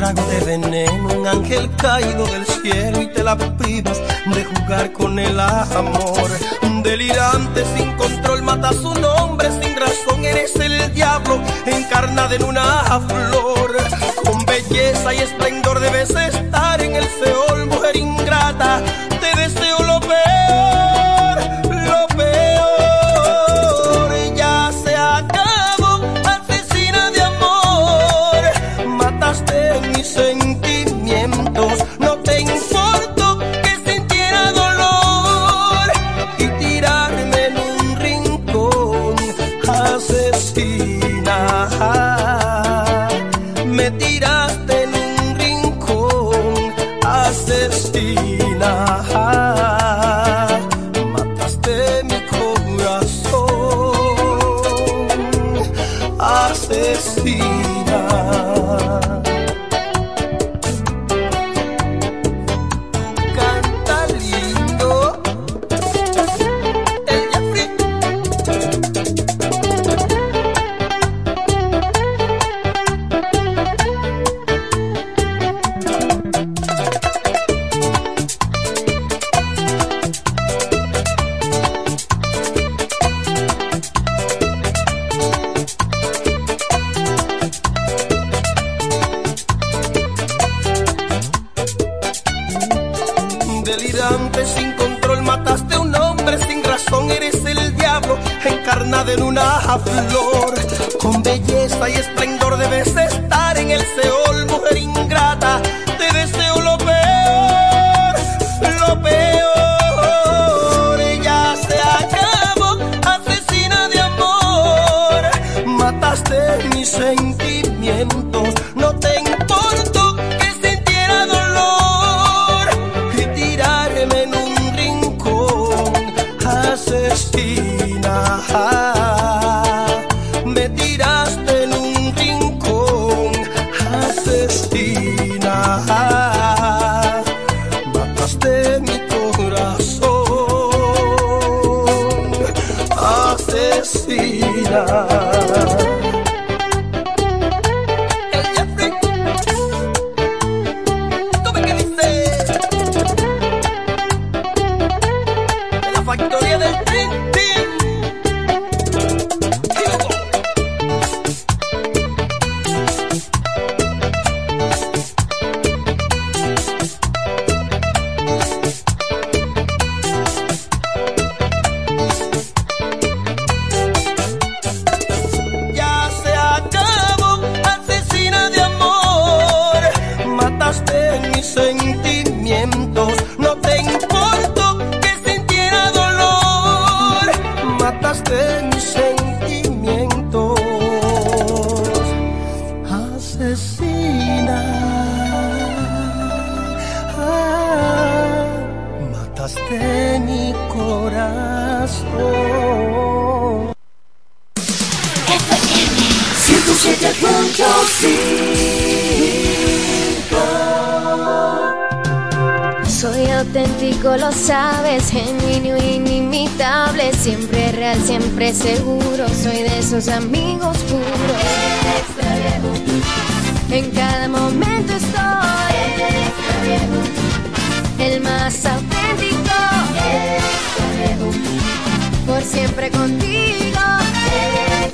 trago de veneno, un ángel caído del cielo y te la privas de jugar con el amor. Un delirante sin control mata su nombre sin razón, eres el diablo encarnado en una flor. Con belleza y esplendor debes estar en el Seol, mujer ingrata,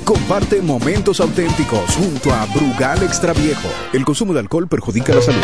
Comparte momentos auténticos junto a Brugal Extra Viejo. El consumo de alcohol perjudica la salud.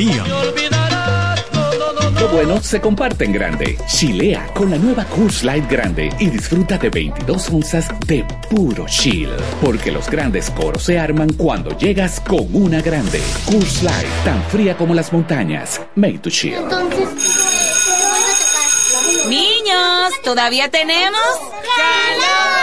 Lo bueno se comparte en grande. Chilea con la nueva Coors Light Grande y disfruta de 22 onzas de puro chill. Porque los grandes coros se arman cuando llegas con una grande. Coors Light, tan fría como las montañas. Made to chill. Niños, ¿todavía tenemos? Sí,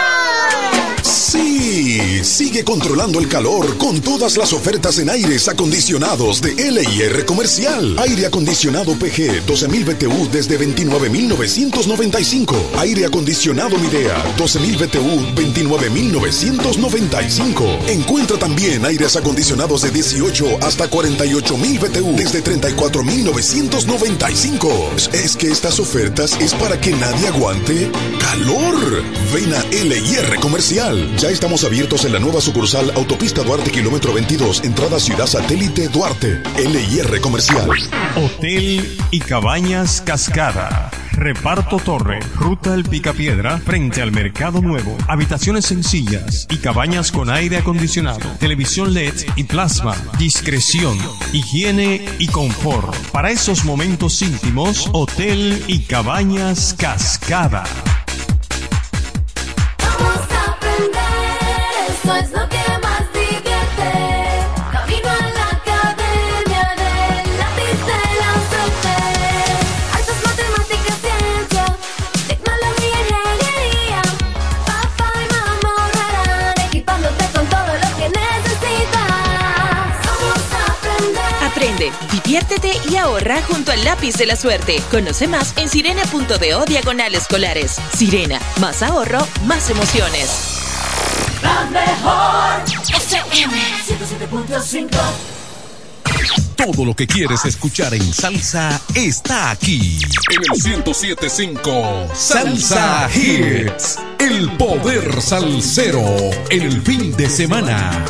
sigue controlando el calor con todas las ofertas en aires acondicionados de LIR Comercial. Aire acondicionado PG 12.000 BTU desde 29.995. Aire acondicionado Midea 12.000 BTU 29.995. Encuentra también aires acondicionados de 18 hasta 48.000 BTU desde 34.995. Es que estas ofertas es para que nadie aguante calor. Ven a LIR Comercial. Ya estamos abiertos en la nueva sucursal Autopista Duarte, kilómetro 22, entrada Ciudad Satélite Duarte. LIR Comercial. Hotel y Cabañas Cascada. Reparto Torre, Ruta El Picapiedra, frente al Mercado Nuevo. Habitaciones sencillas y cabañas con aire acondicionado, televisión LED y plasma. Discreción, higiene y confort. Para esos momentos íntimos, Hotel y Cabañas Cascada. Eso es lo que más divierte. Camino a la academia del lápiz de la suerte. Artes, matemáticas, ciencia, tecnología, ingeniería. Papá y mamá ahorrarán equipándote con todo lo que necesitas. Vamos a aprender. Aprende, diviértete y ahorra junto al lápiz de la suerte. Conoce más en sirena.do diagonal escolares. Sirena, más ahorro, más emociones. La mejor FM 107.5 Todo lo que quieres escuchar en salsa está aquí. En el 1075 Salsa Hits. El poder salsero el fin de semana.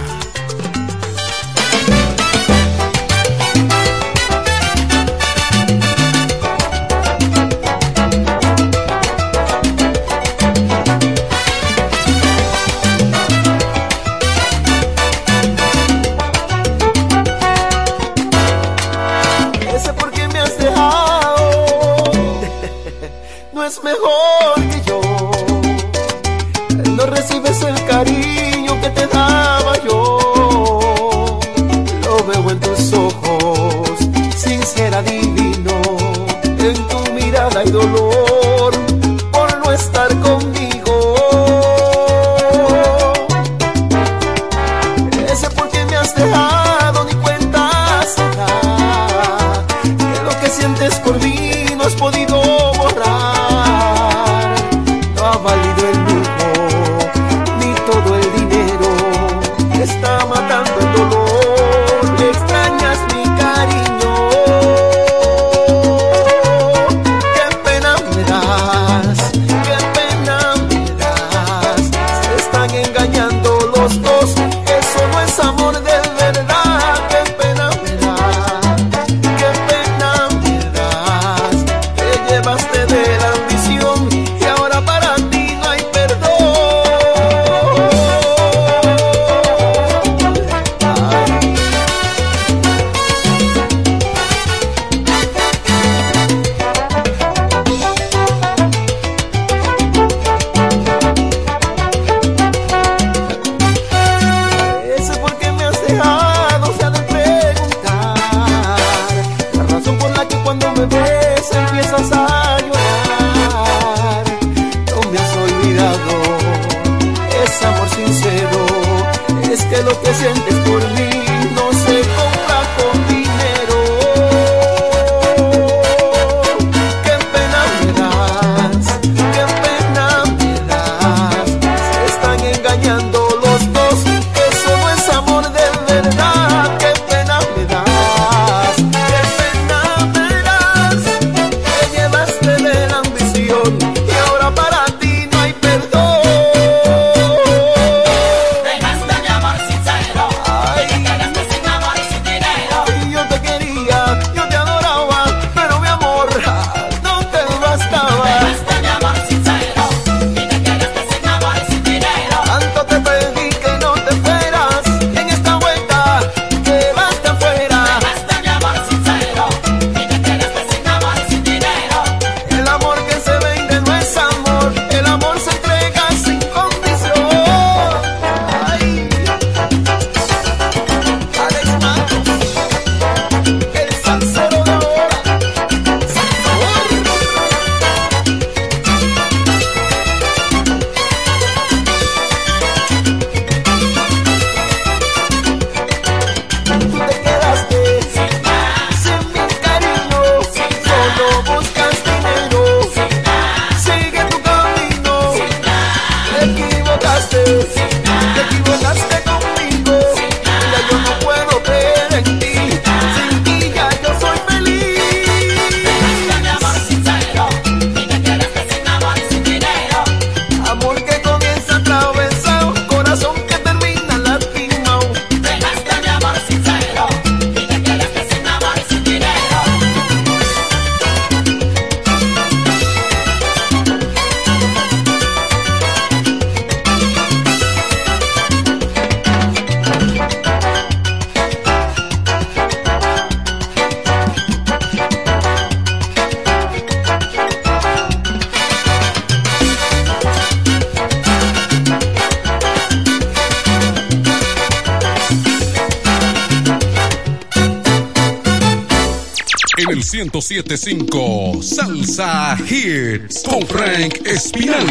1075 Salsa Hits con Frank Espinal.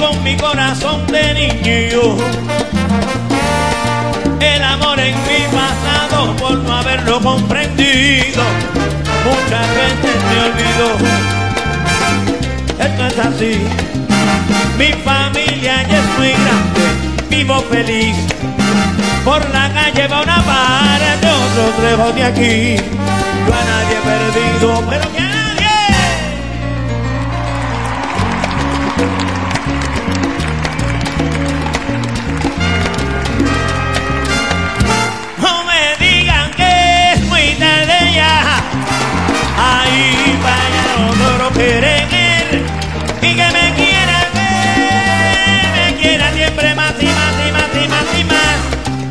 con mi corazón de niño. El amor en mi pasado por no haberlo comprendido. Muchas veces me olvidó. Esto es así. Mi familia ya es muy grande. Vivo feliz. Por la calle va una vara de otros lejos de aquí. Yo a nadie he perdido, pero ya.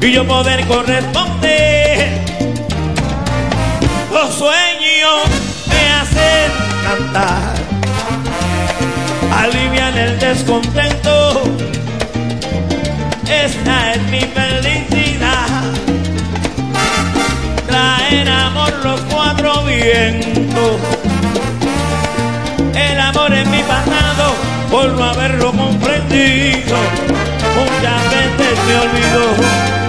y yo poder corresponder. Los sueños me hacen cantar, alivian el descontento. Esta es mi felicidad, traer amor los cuatro vientos. El amor es mi pasado por no haberlo comprendido muchas veces me olvidó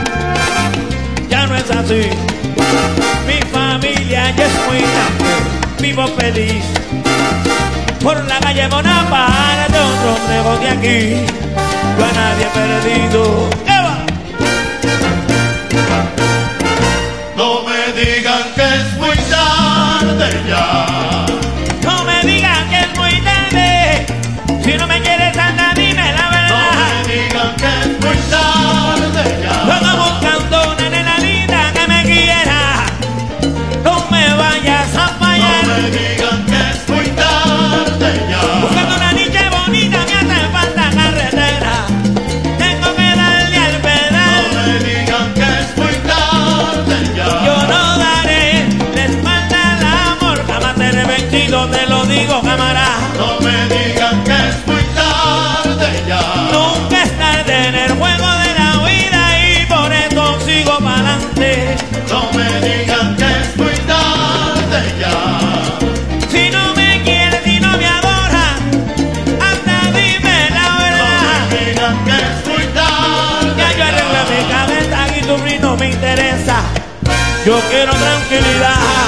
mi familia ya es muy grande, vivo feliz. Por la calle Bonaparte, de otro trego de aquí, yo a nadie perdido. ¡Eva! No me digan que es muy tarde ya. Yo quiero tranquilidad.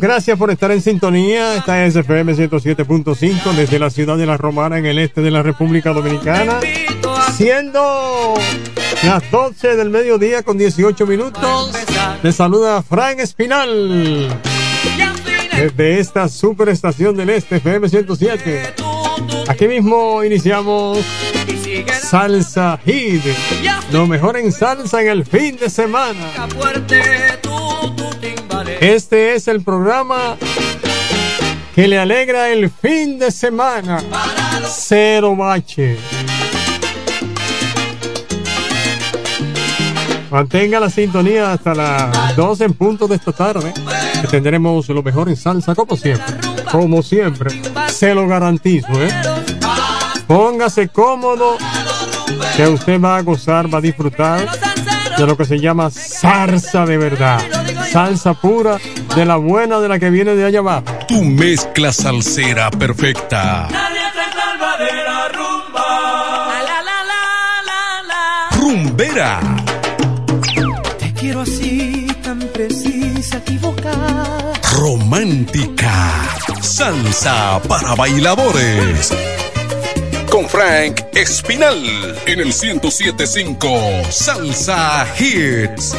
Gracias por estar en sintonía. Esta es FM 107.5 desde la ciudad de La Romana en el este de la República Dominicana. Siendo las 12 del mediodía con 18 minutos, les saluda Frank Espinal desde esta superestación del este FM 107. Aquí mismo iniciamos Salsa Hit, lo mejor en salsa en el fin de semana. Este es el programa que le alegra el fin de semana. Cero bache. Mantenga la sintonía hasta las 12 en punto de esta tarde. Tendremos lo mejor en salsa, como siempre. Como siempre. Se lo garantizo, ¿eh? Póngase cómodo. Que usted va a gozar, va a disfrutar de lo que se llama salsa de verdad. Salsa pura, de la buena, de la que viene de allá abajo. Tu mezcla salsera perfecta. Nadie te salva de la rumba. La, la, la, la, la. Rumbera. Te quiero así, tan precisa, equivocada. Romántica. Salsa para bailadores. Con Frank Espinal en el 1075 Salsa Hits.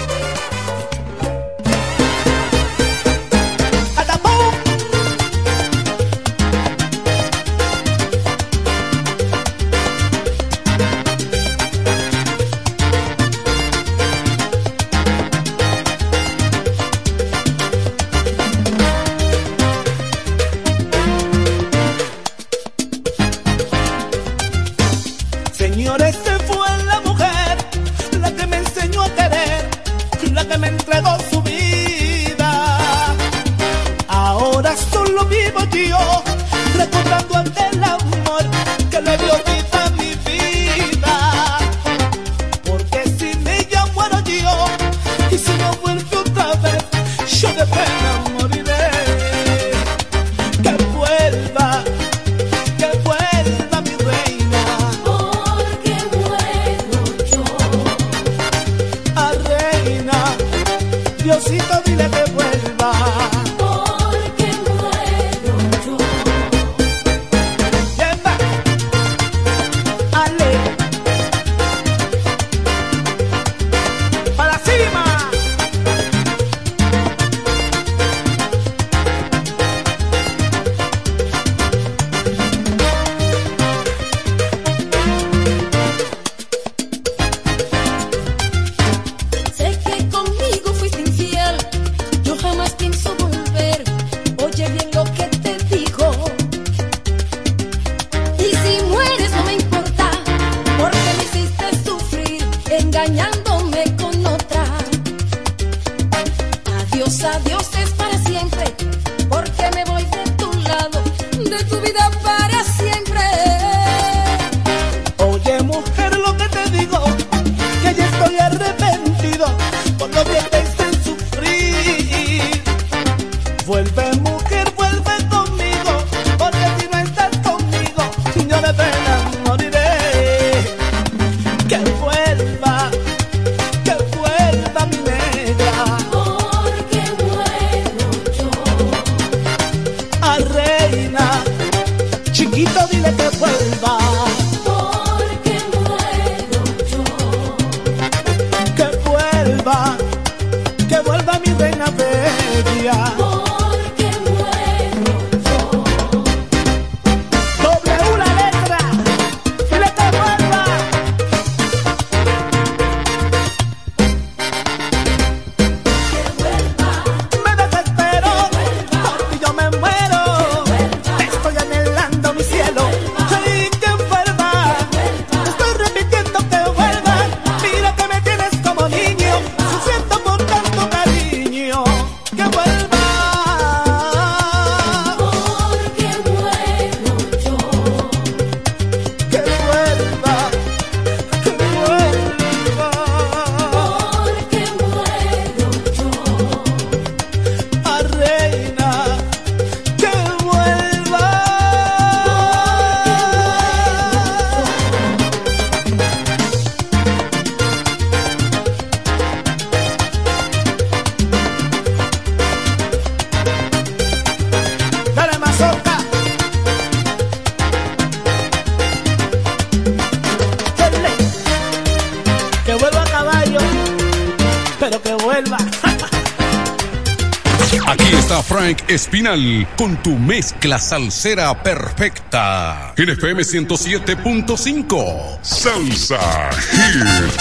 Espinal con tu mezcla salsera perfecta. En FM 107.5 Salsa Hits.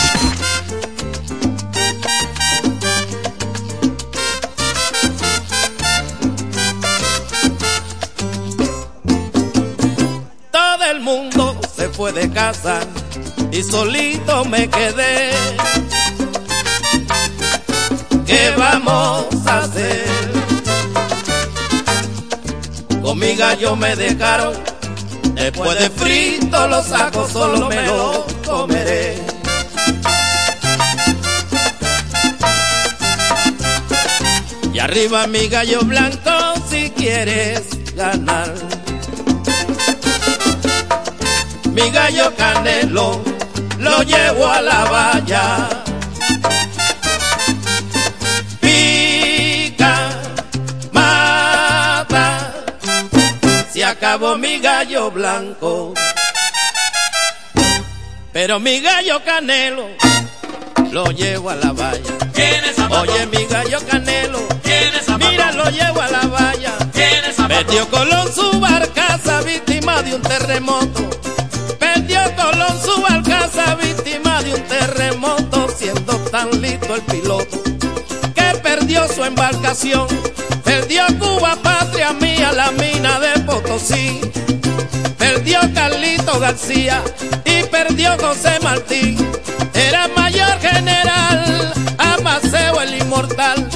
Todo el mundo se fue de casa y solito me quedé. ¿Qué vamos a hacer? Con mi gallo me dejaron. Después de frito los saco, solo me lo comeré. Y arriba mi gallo blanco si quieres ganar. Mi gallo canelo lo llevo a la valla. Acabó mi gallo blanco. Pero mi gallo canelo lo llevo a la valla. Oye, mi gallo canelo, mira, lo llevo a la valla. Perdió Colón su barcaza víctima de un terremoto. Perdió Colón su barcaza víctima de un terremoto, siendo tan listo el piloto que perdió su embarcación Perdió Cuba, patria mía, la mina de Potosí. Perdió Carlito García y perdió José Martín. Era mayor general, Amaseo el inmortal.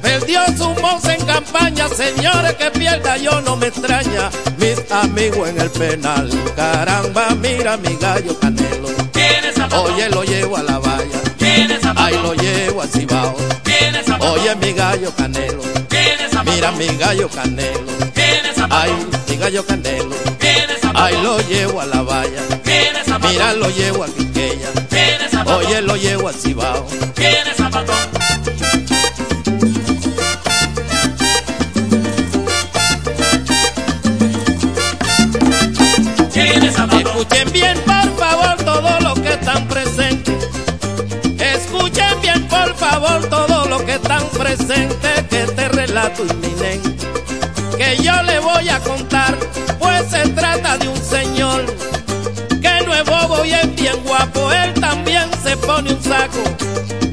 Perdió su voz en campaña, señores, que pierda yo no me extraña. Mis amigos en el penal, caramba, mira mi gallo canelo. Oye, lo llevo a la valla. Ahí lo llevo a Cibao. Oye, mi gallo canelo. Mira mi gallo canelo. Ay, mi gallo canelo. Ay, lo llevo a la valla. Mira, lo llevo a Quiqueya. Oye, lo llevo a Cibao. Que yo le voy a contar, pues se trata de un señor que no es bobo y es bien guapo. Él también se pone un saco,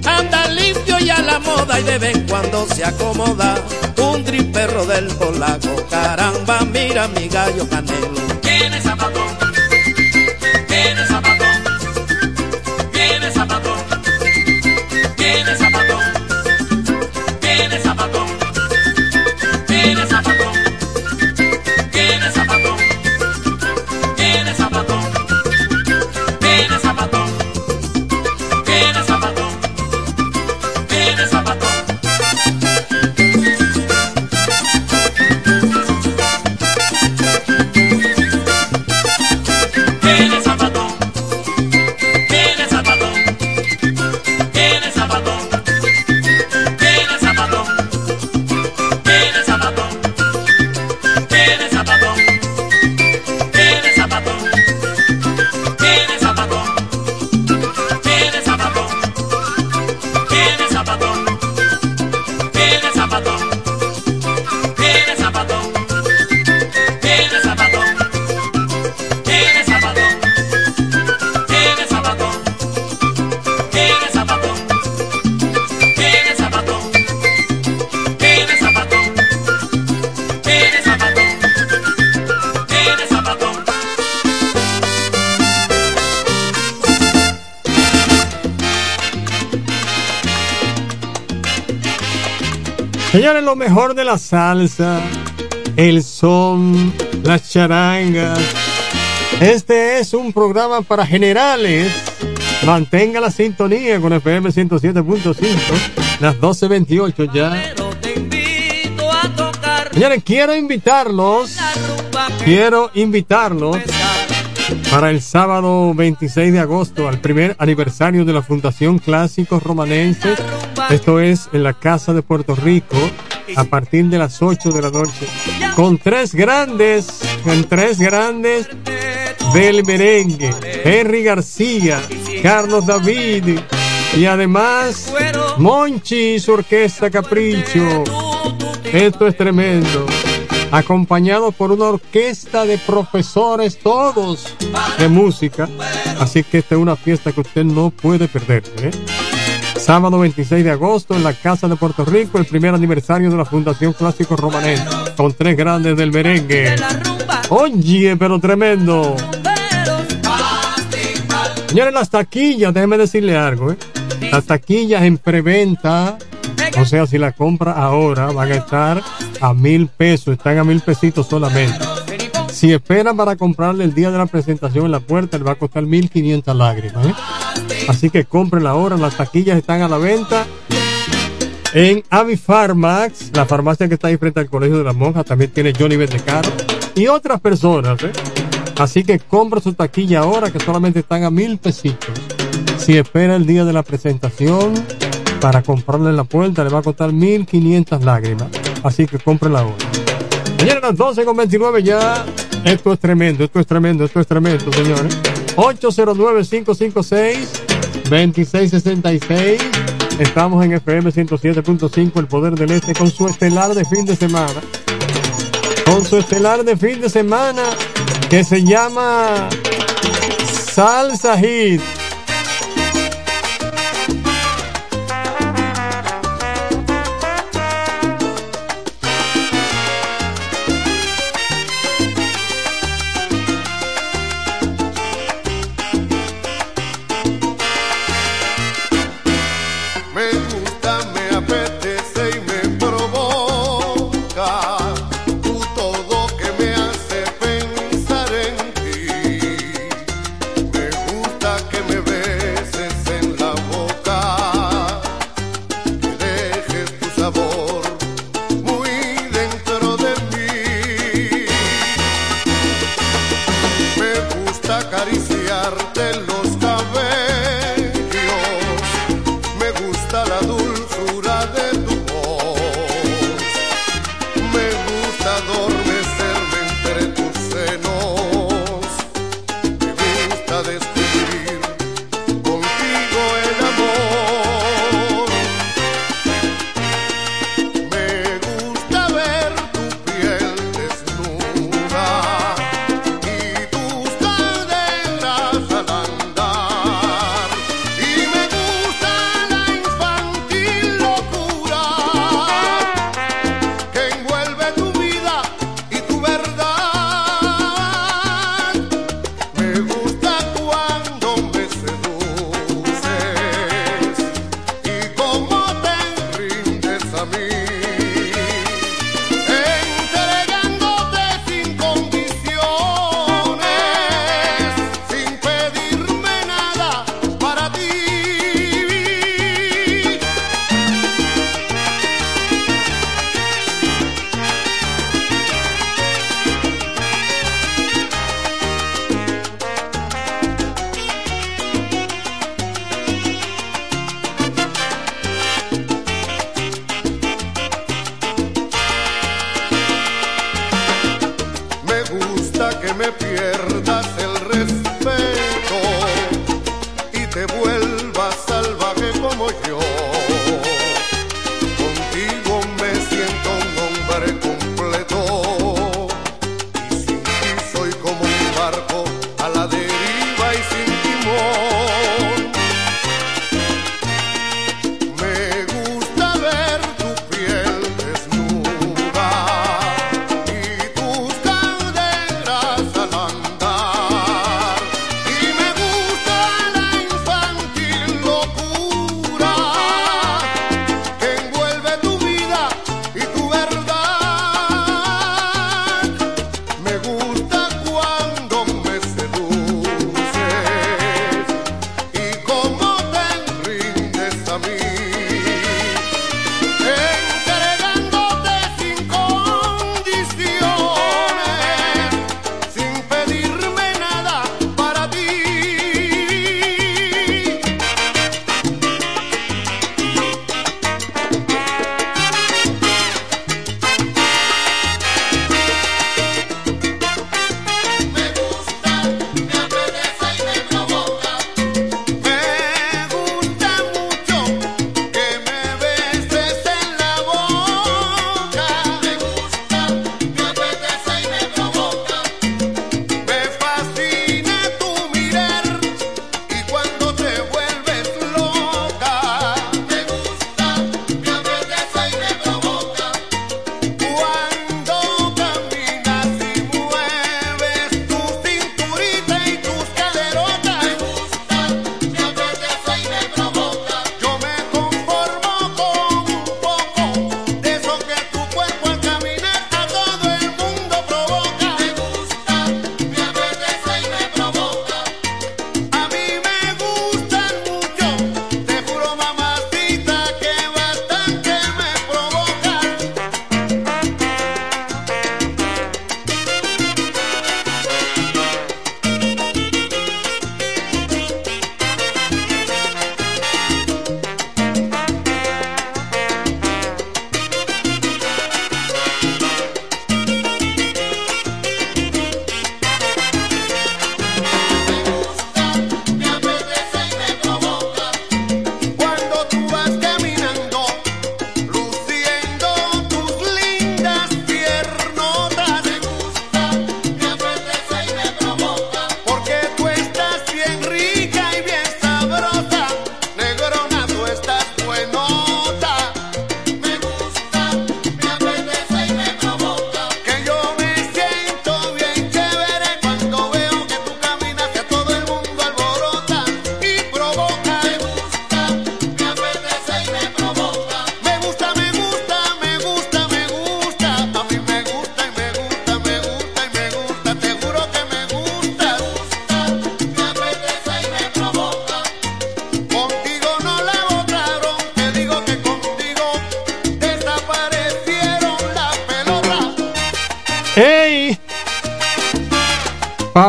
anda limpio y a la moda y de vez en cuando se acomoda. Un gris perro del polaco, caramba, mira mi gallo canelo. ¿Quién es Señores, lo mejor de la salsa, el son, las charangas. Este es un programa para generales. Mantenga la sintonía con FM 107.5, las 12.28 ya. Señores, quiero invitarlos, quiero invitarlos para el sábado 26 de agosto al primer aniversario de la Fundación Clásicos Romanenses. Esto es en la Casa de Puerto Rico a partir de las 8 de la noche. Con tres grandes, con tres grandes del merengue. Henry García, Carlos David y además Monchi y su orquesta Capricho. Esto es tremendo acompañado por una orquesta de profesores todos de música. Así que esta es una fiesta que usted no puede perder. ¿eh? Sábado 26 de agosto en la Casa de Puerto Rico, el primer aniversario de la Fundación Clásico Romanés, con tres grandes del merengue. Oye, pero tremendo. Señores, las taquillas, déjeme decirle algo, ¿eh? Las taquillas en preventa o sea, si la compra ahora van a estar a mil pesos, están a mil pesitos solamente. Si esperan para comprarle el día de la presentación en la puerta, le va a costar mil quinientas lágrimas. ¿eh? Así que compren ahora, las taquillas están a la venta. En Avifarmax, la farmacia que está ahí frente al Colegio de las Monjas, también tiene Johnny Vendecaro y otras personas. ¿eh? Así que compra su taquilla ahora, que solamente están a mil pesitos. Si espera el día de la presentación, para comprarle en la puerta le va a costar 1500 lágrimas. Así que cómprela ahora. Mañana a las 12 con 29 ya. Esto es tremendo, esto es tremendo, esto es tremendo, señores. 809-556-2666. Estamos en FM 107.5, el poder del este, con su estelar de fin de semana. Con su estelar de fin de semana que se llama Salsa Hit.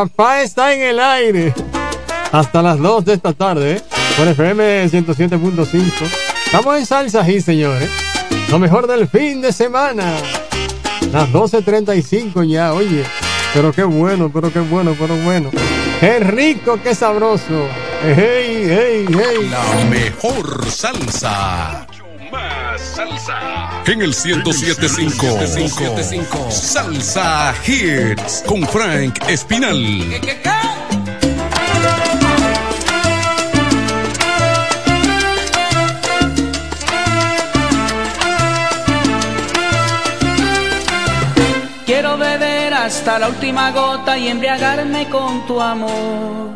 Papá está en el aire. Hasta las 2 de esta tarde, ¿eh? Por FM 107.5. Estamos en salsa y señores. Lo mejor del fin de semana. Las 12.35 ya, oye. Pero qué bueno, pero qué bueno, pero bueno. Qué rico, qué sabroso. ¡Hey, hey, hey! La mejor salsa. Más salsa. En el 107.5 Salsa Hits con Frank Espinal. Quiero beber hasta la última gota y embriagarme con tu amor,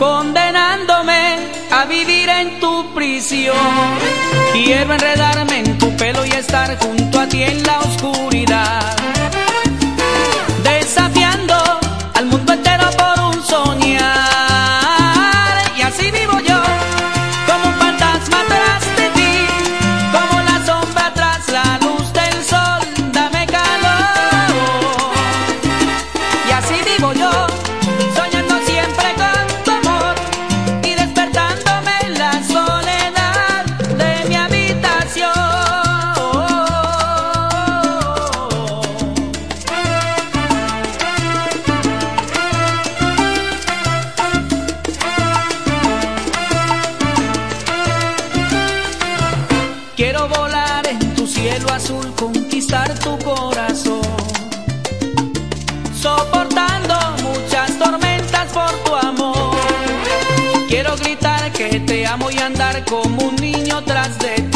condenándome a vivir en tu prisión. Quiero enredarme en tu pelo y estar junto a ti en la oscuridad, desafiando amo y andar como un niño tras de ti.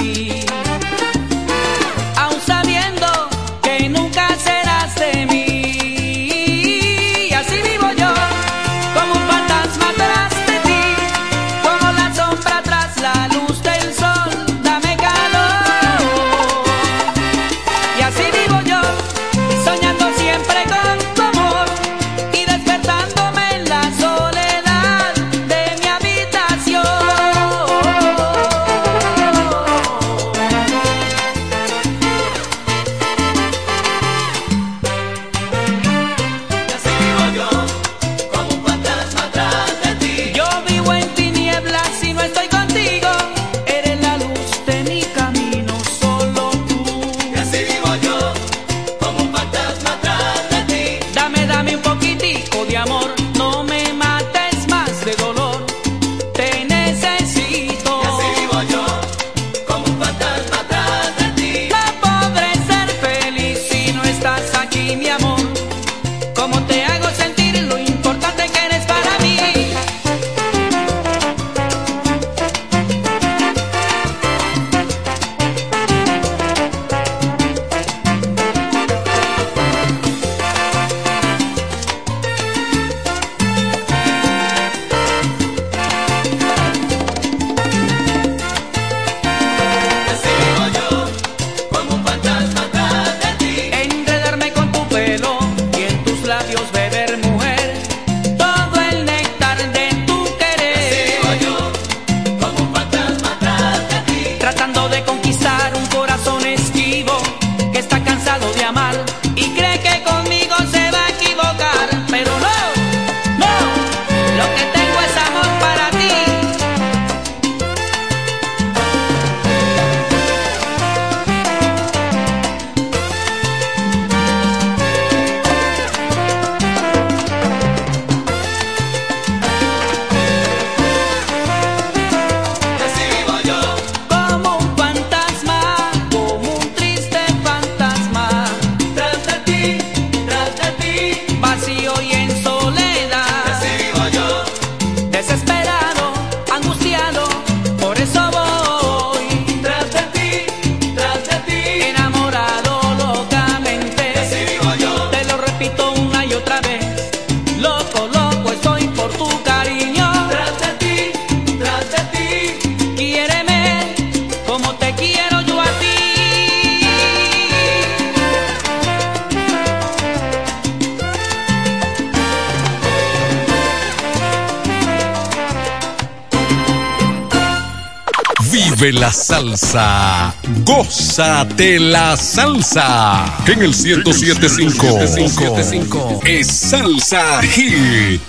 salsa. Gózate la salsa. En el 1075 es Salsa hit.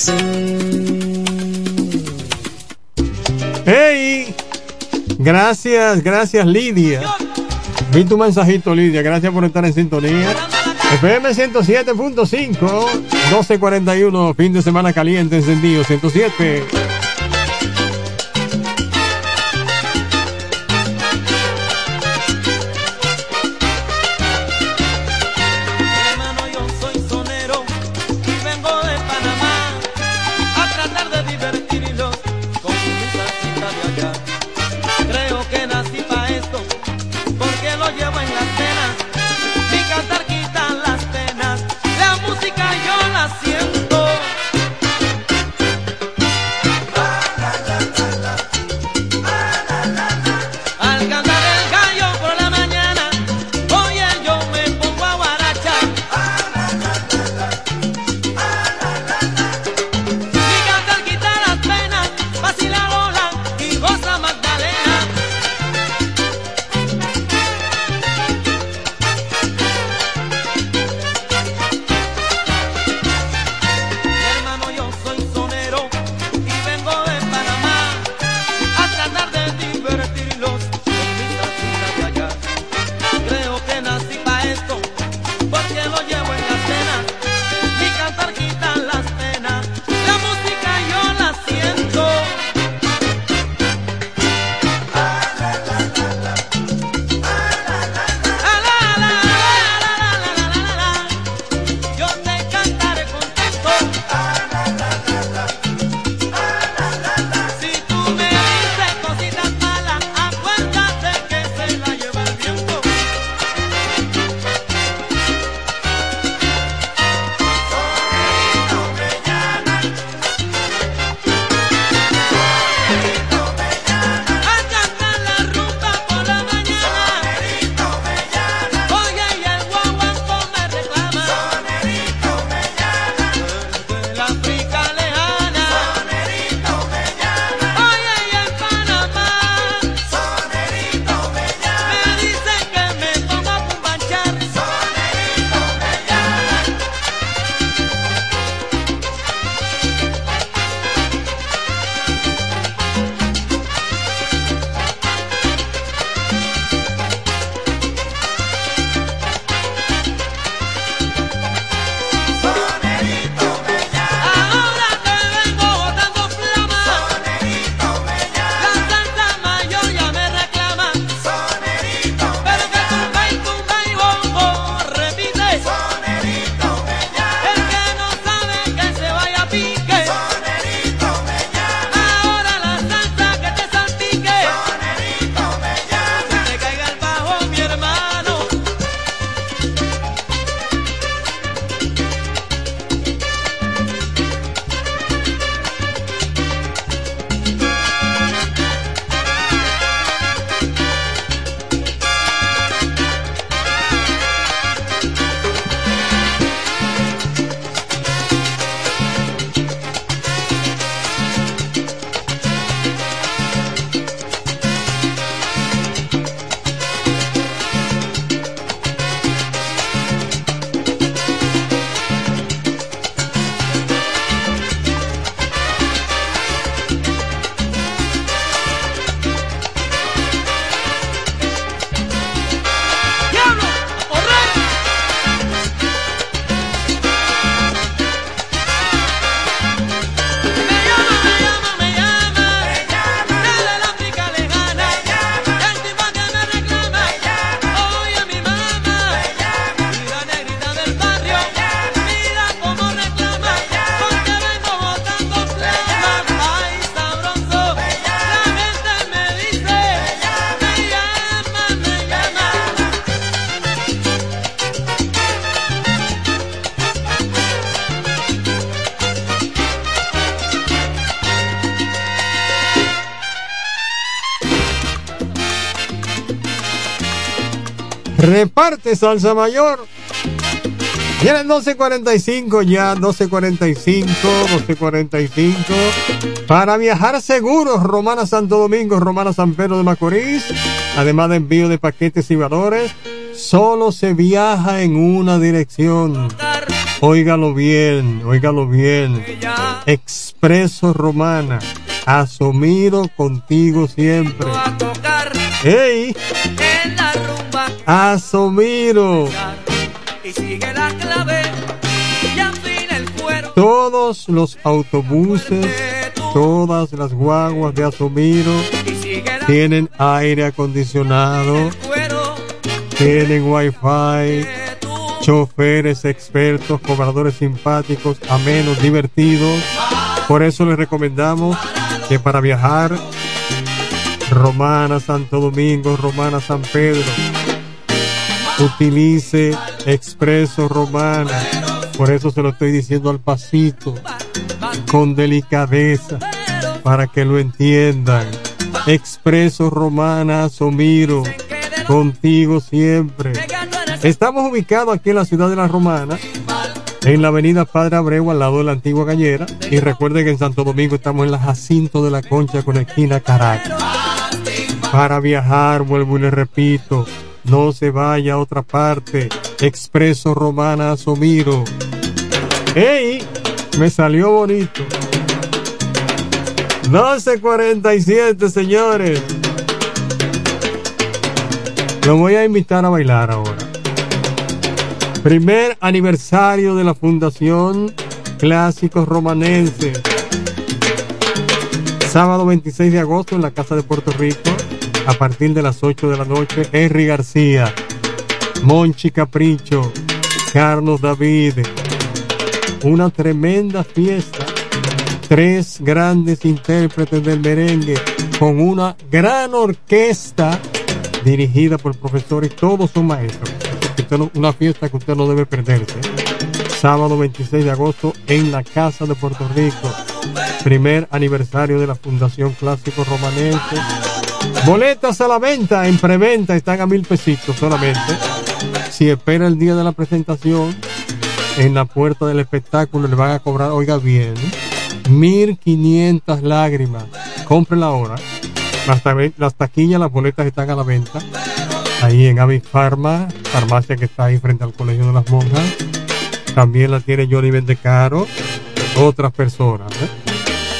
¡Hey! Gracias, gracias Lidia. Vi tu mensajito Lidia, gracias por estar en sintonía. FM 107.5, 1241, fin de semana caliente, encendido 107. Reparte salsa mayor. Y en 12.45 ya, 12.45, 12.45. Para viajar seguros, Romana Santo Domingo, Romana San Pedro de Macorís. Además de envío de paquetes y valores, solo se viaja en una dirección. Óigalo bien, óigalo bien. Expreso Romana, asumido contigo siempre. ¡Ey! Asomiro. y sigue la clave y afina el cuero. Todos los autobuses, todas las guaguas de Asomiro tienen aire acondicionado, tienen wifi, choferes expertos, cobradores simpáticos, amenos, divertidos. Por eso les recomendamos que para viajar Romana Santo Domingo, Romana San Pedro, utilice Expreso Romana. Por eso se lo estoy diciendo al pasito, con delicadeza, para que lo entiendan. Expreso Romana Somiro, contigo siempre. Estamos ubicados aquí en la ciudad de La Romana, en la avenida Padre Abreu, al lado de la antigua gallera. Y recuerden que en Santo Domingo estamos en la Jacinto de la Concha con esquina Caracas. Para viajar, vuelvo y les repito, no se vaya a otra parte. Expreso Romana Somiro. ¡Ey! Me salió bonito. 12.47, señores. Lo voy a invitar a bailar ahora. Primer aniversario de la Fundación Clásicos Romanenses. Sábado 26 de agosto en la Casa de Puerto Rico. A partir de las 8 de la noche, Henry García, Monchi Capricho, Carlos David. Una tremenda fiesta. Tres grandes intérpretes del merengue con una gran orquesta dirigida por profesores. Todos son maestros. Una fiesta que usted no debe perderse. Sábado 26 de agosto en la Casa de Puerto Rico. Primer aniversario de la Fundación Clásico Romanense. Boletas a la venta, en preventa, están a mil pesitos solamente. Si espera el día de la presentación, en la puerta del espectáculo le van a cobrar, oiga bien, 1500 lágrimas. Cómprela ahora. Las, las taquillas, las boletas están a la venta. Ahí en Avis Pharma, farmacia que está ahí frente al Colegio de las Monjas. También la tiene Johnny Vendecaro, otras personas. ¿eh?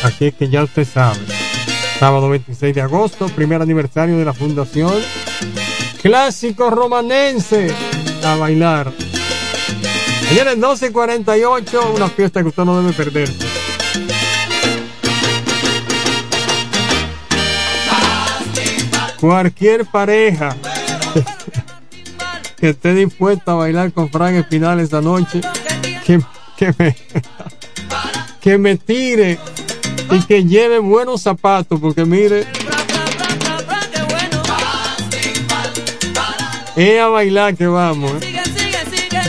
Así es que ya usted sabe. Sábado 26 de agosto, primer aniversario de la Fundación Clásico Romanense. A bailar. Ayer en 12.48, una fiesta que usted no debe perderse. Cualquier pareja que esté dispuesta a bailar con Frank Espinal esta noche, que, que me, que me tire y que lleve buenos zapatos, porque mire, es a bailar que vamos. ¿eh?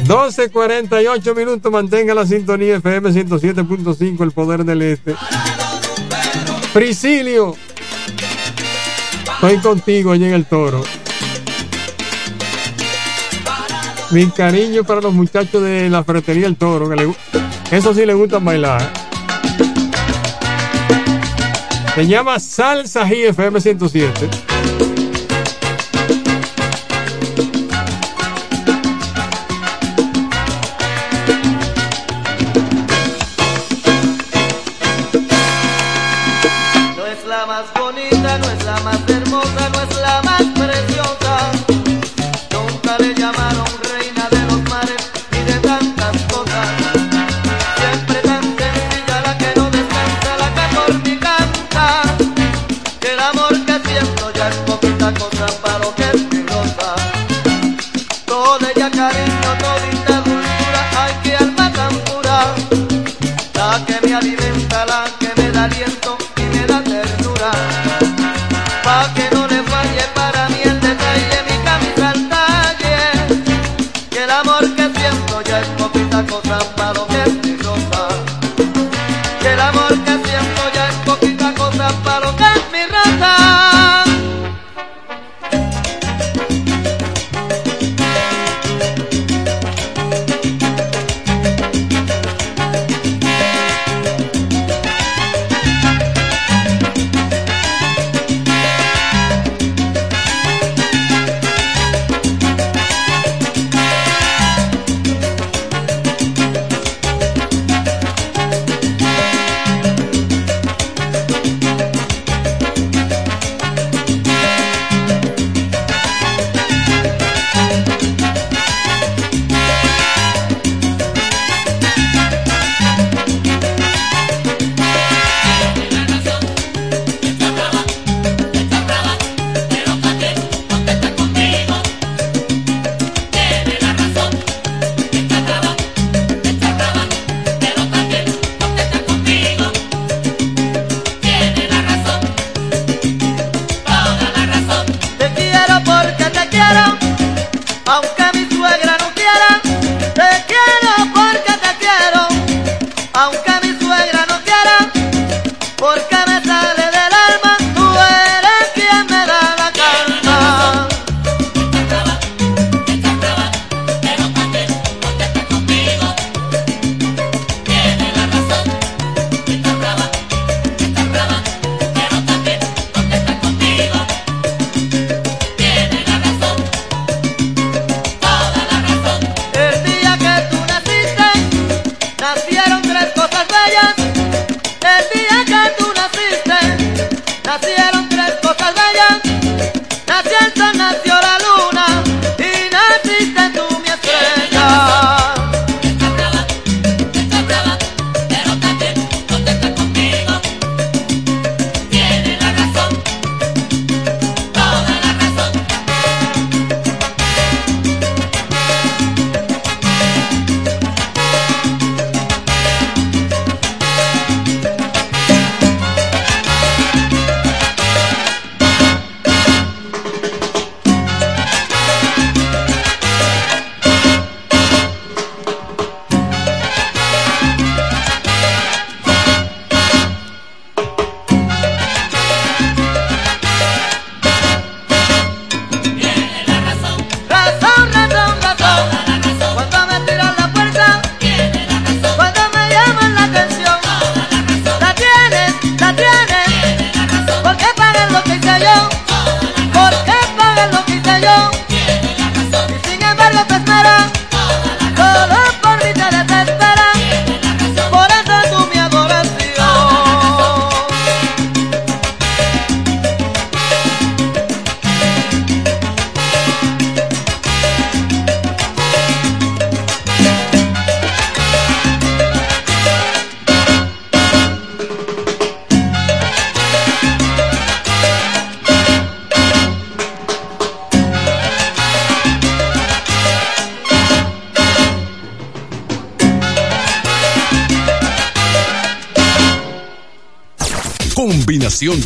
12.48 minutos, mantenga la sintonía FM 107.5, el poder del este. Priscilio, estoy contigo allí en el toro. Mi cariño para los muchachos de la ferretería El Toro, que le eso sí le gusta bailar. Se llama Salsa GFM 107.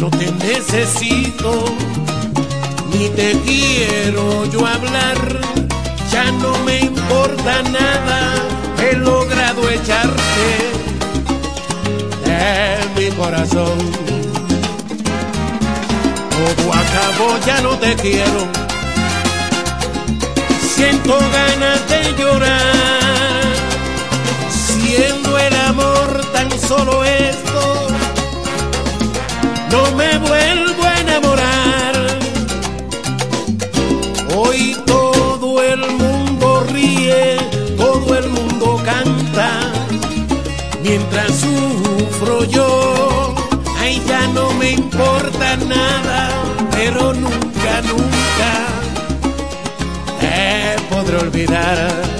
No te necesito, ni te quiero yo hablar. Ya no me importa nada, he logrado echarte de mi corazón. Todo acabó, ya no te quiero. Siento ganas de llorar, siendo el amor tan solo esto, mientras sufro yo, ay ya no me importa nada, pero nunca, nunca te podré olvidar.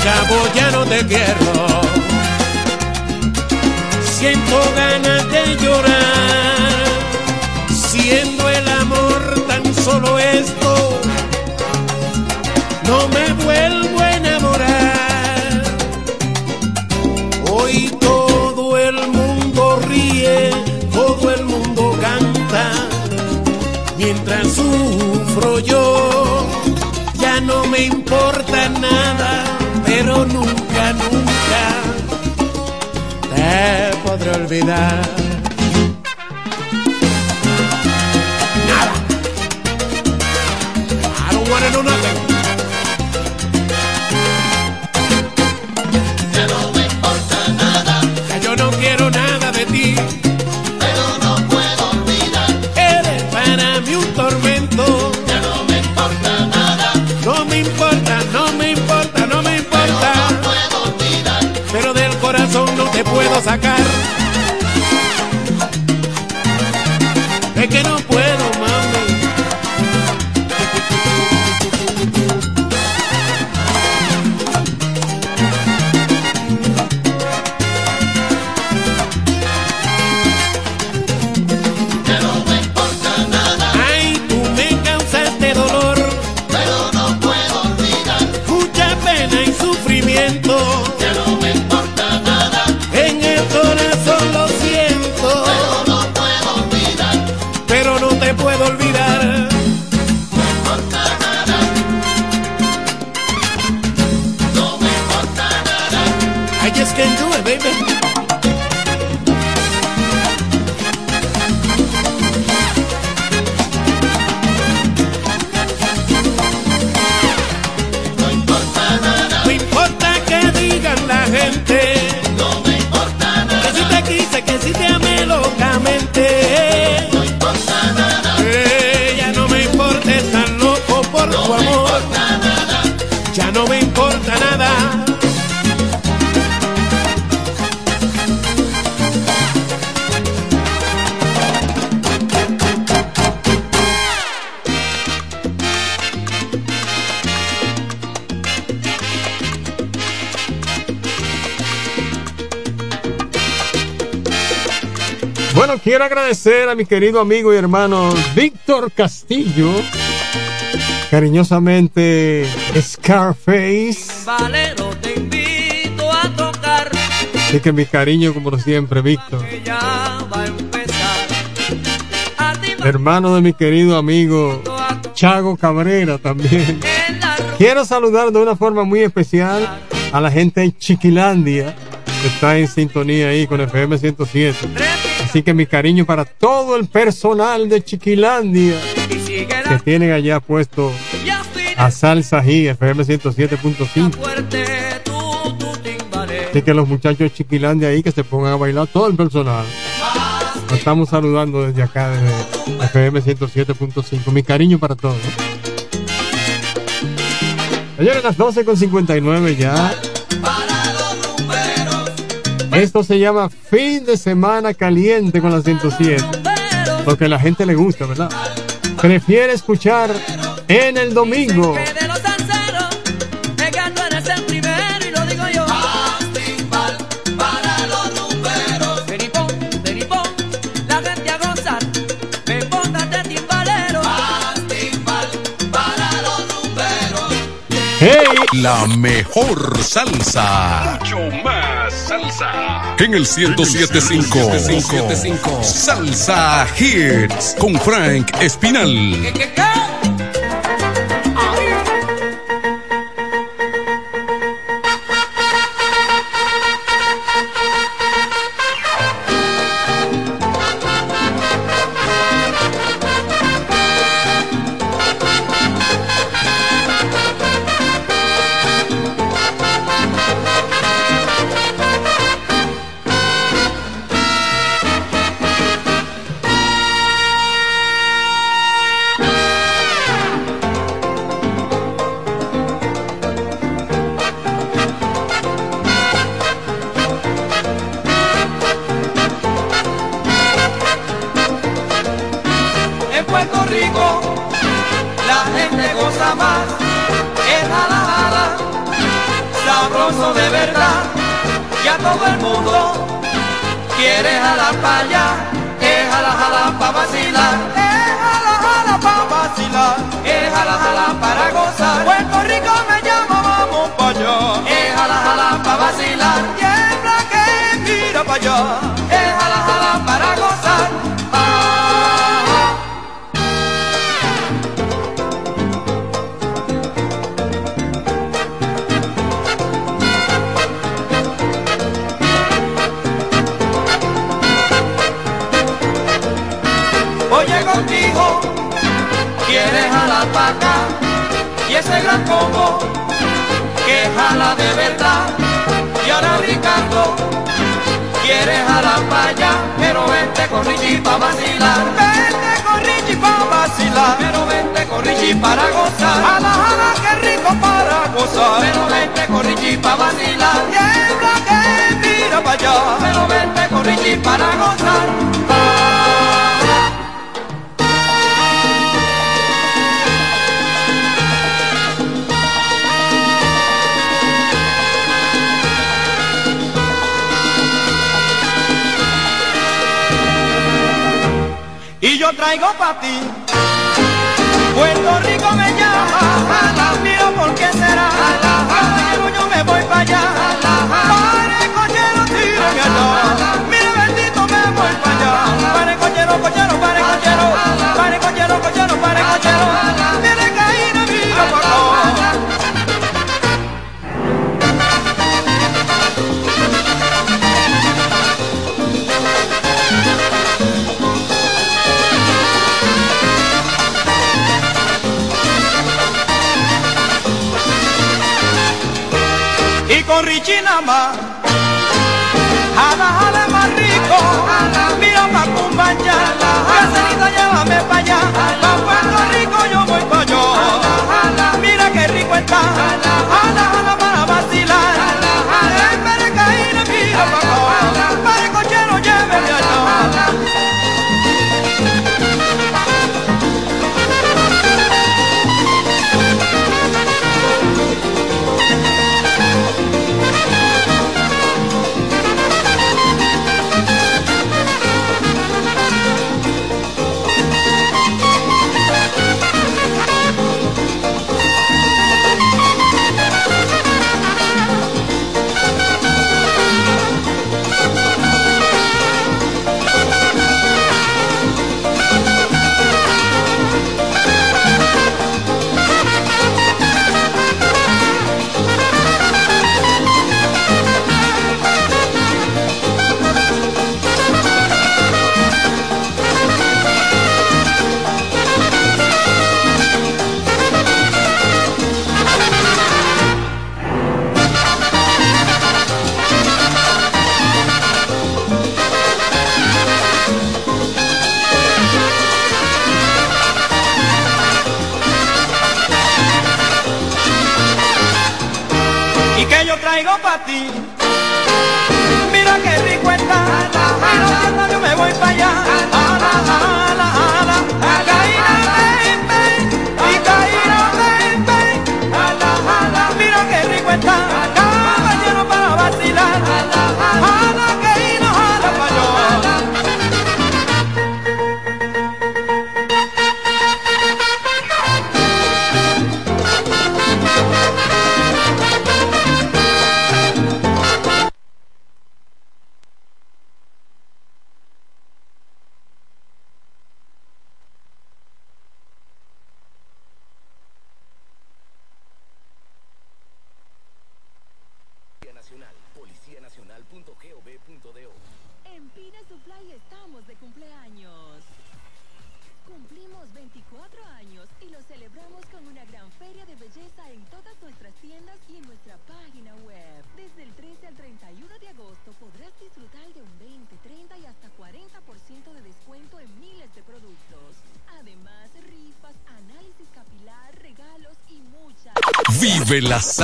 Acabó, ya no te quiero. Siento ganas de llorar, siendo el amor tan solo esto, no me vuelvo a enamorar. Hoy todo el mundo ríe, todo el mundo canta, mientras sufro yo, ya no me importa nada, pero nunca, nunca podré olvidar. Sacar. Quiero agradecer a mi querido amigo y hermano Víctor Castillo, cariñosamente Scarface. Valero, te invito a tocar. Así que mi cariño, como siempre, Víctor. Hermano de mi querido amigo Chago Cabrera también. Quiero saludar de una forma muy especial a la gente de Chiquilandia que está en sintonía ahí con FM 107. Así que mi cariño para todo el personal de Chiquilandia que tienen allá puesto a Salsa G FM 107.5. Así que los muchachos de Chiquilandia ahí que se pongan a bailar todo el personal. Nos estamos saludando desde acá, desde FM 107.5. Mi cariño para todos. Señores, las 12 con 59 ya. Esto se llama fin de semana caliente con la 107. Lo que a la gente le gusta, ¿verdad? Prefiere escuchar en el domingo. De los salseros, es que tú eres el primero y lo digo yo. para los números. Peripón, peripón, la gente a gozar. Me pongas de timbalero. timbal para los números. ¡Hey! La mejor salsa. Mucho más salsa. En el 1075. Salsa Hits. Con Frank Espinal.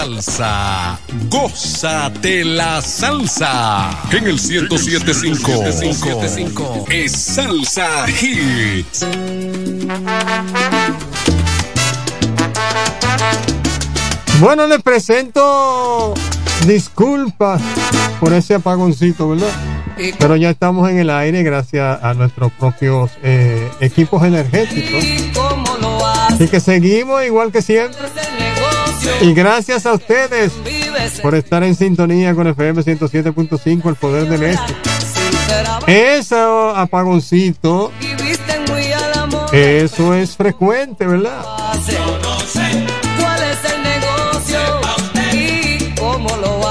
Salsa. Gózate la salsa. En el 1075 es Salsa Hits. Bueno, les presento disculpas por ese apagoncito, ¿verdad? Pero ya estamos en el aire gracias a nuestros propios eh, equipos energéticos. Así que seguimos igual que siempre. Y gracias a ustedes por estar en sintonía con FM 107.5, el poder del este. Ese apagoncito, eso es frecuente, ¿verdad? Cuál es el negocio y cómo lo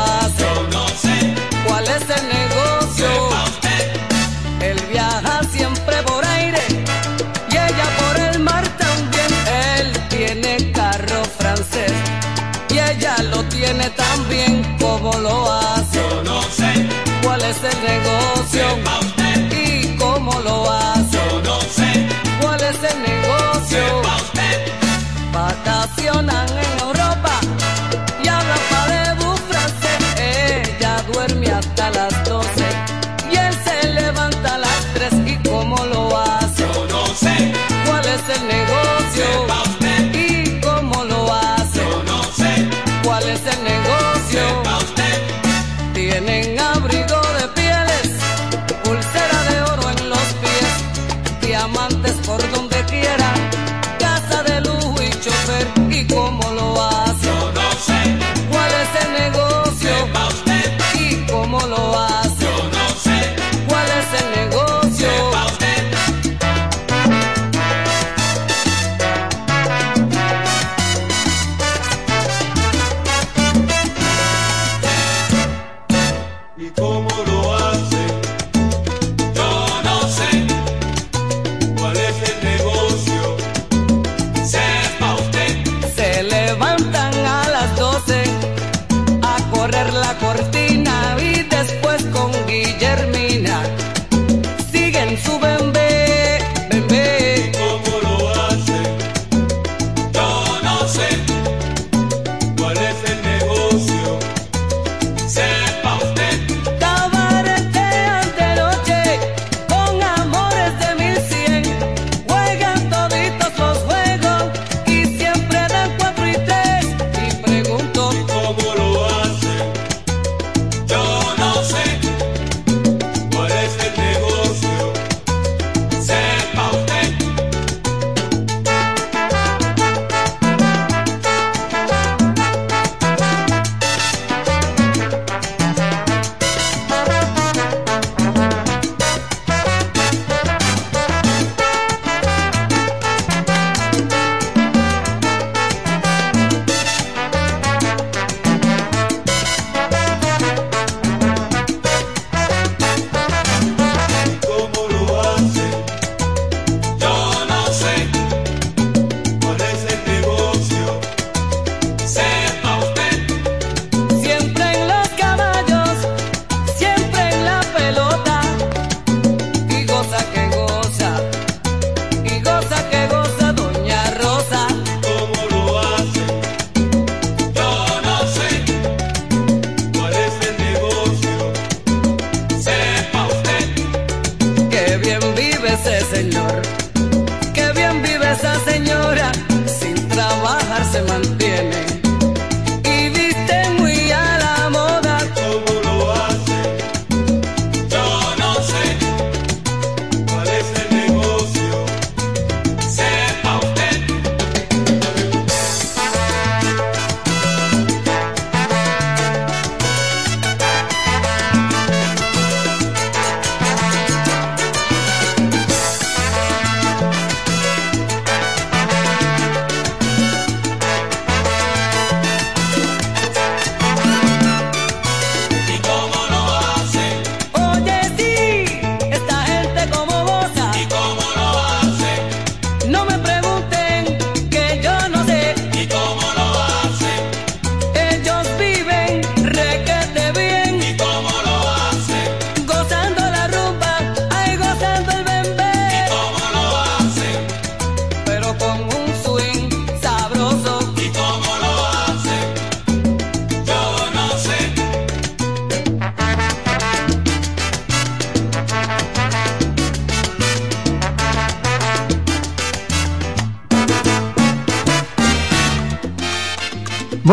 y cómo lo hace. Yo no sé cuál es el negocio. Vacacionan en Europa y hablan parebu francés. Ella duerme hasta las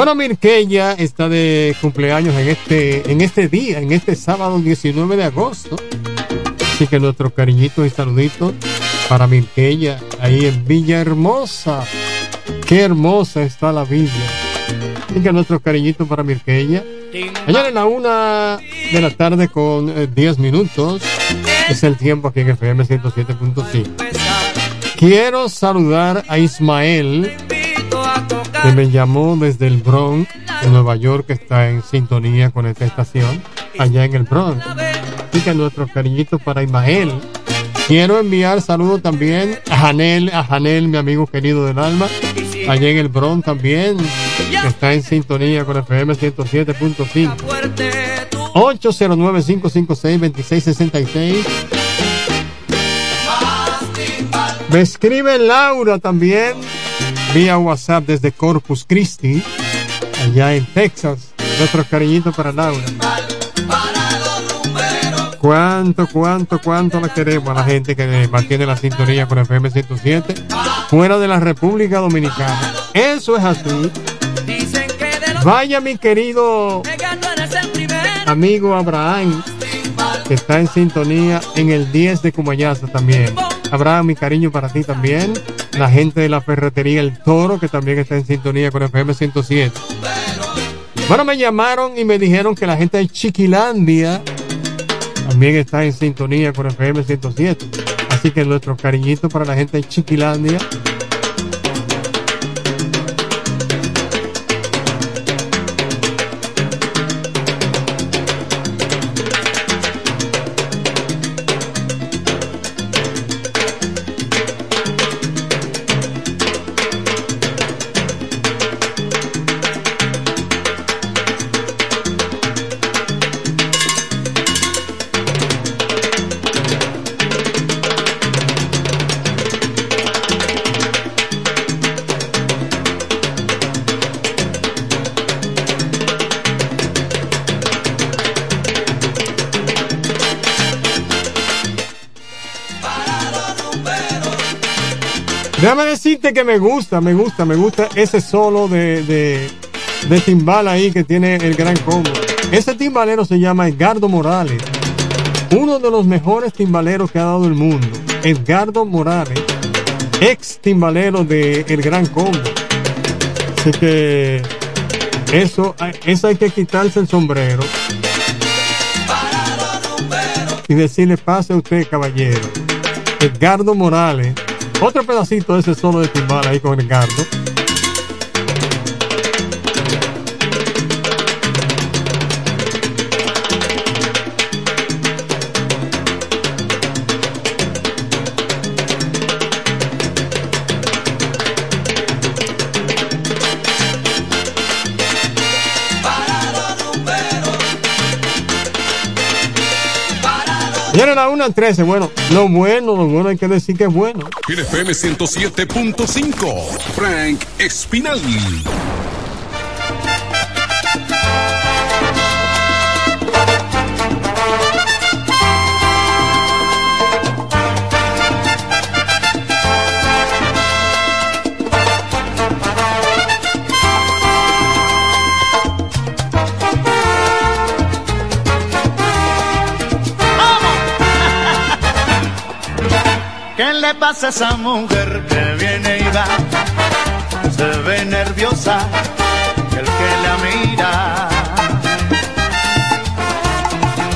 Bueno, Mirkeya está de cumpleaños en este, en este día, en este sábado 19 de agosto. Así que nuestro cariñito y saludito para Mirkeya ahí en Villahermosa. Qué hermosa está la villa. Así que nuestro cariñito para Mirkeya. Ayer en la una de la tarde con eh, 10 minutos. Es el tiempo aquí en FM 107.5. Quiero saludar a Ismael que me llamó desde el Bronx, de Nueva York, que está en sintonía con esta estación, allá en el Bronx. Así que nuestro cariñito para Ismael. Quiero enviar saludos también a Janel, a Janel, mi amigo querido del alma, allá en el Bronx también, que está en sintonía con FM 107.5. 809-556-2666. Me escribe Laura también vía WhatsApp desde Corpus Christi, allá en Texas. Nuestro cariñito para Laura. Cuánto, cuánto, cuánto la queremos a la gente que mantiene la sintonía con FM 107 fuera de la República Dominicana. Eso es así. Vaya mi querido amigo Abraham, que está en sintonía en el 10 de Cumayaza también. Abraham, mi cariño para ti también. La gente de la ferretería El Toro, que también está en sintonía con FM 107. Bueno, me llamaron y me dijeron que la gente de Chiquilandia también está en sintonía con FM 107. Así que nuestro cariñito para la gente de Chiquilandia. Que me gusta, me gusta, me gusta ese solo de, de, de timbal ahí que tiene el gran combo. Ese timbalero se llama Edgardo Morales, uno de los mejores timbaleros que ha dado el mundo. Edgardo Morales, ex timbalero de El Gran Combo. Así que eso, eso hay que quitarse el sombrero y decirle pase a usted, caballero. Edgardo Morales. Otro pedacito de ese solo de timbal ahí con Edgardo. Vienen a una 13. Bueno, lo bueno, lo bueno hay que decir que es bueno. En FM 107.5, Frank Espinal. ¿Qué le pasa a esa mujer que viene y va? Se ve nerviosa el que la mira.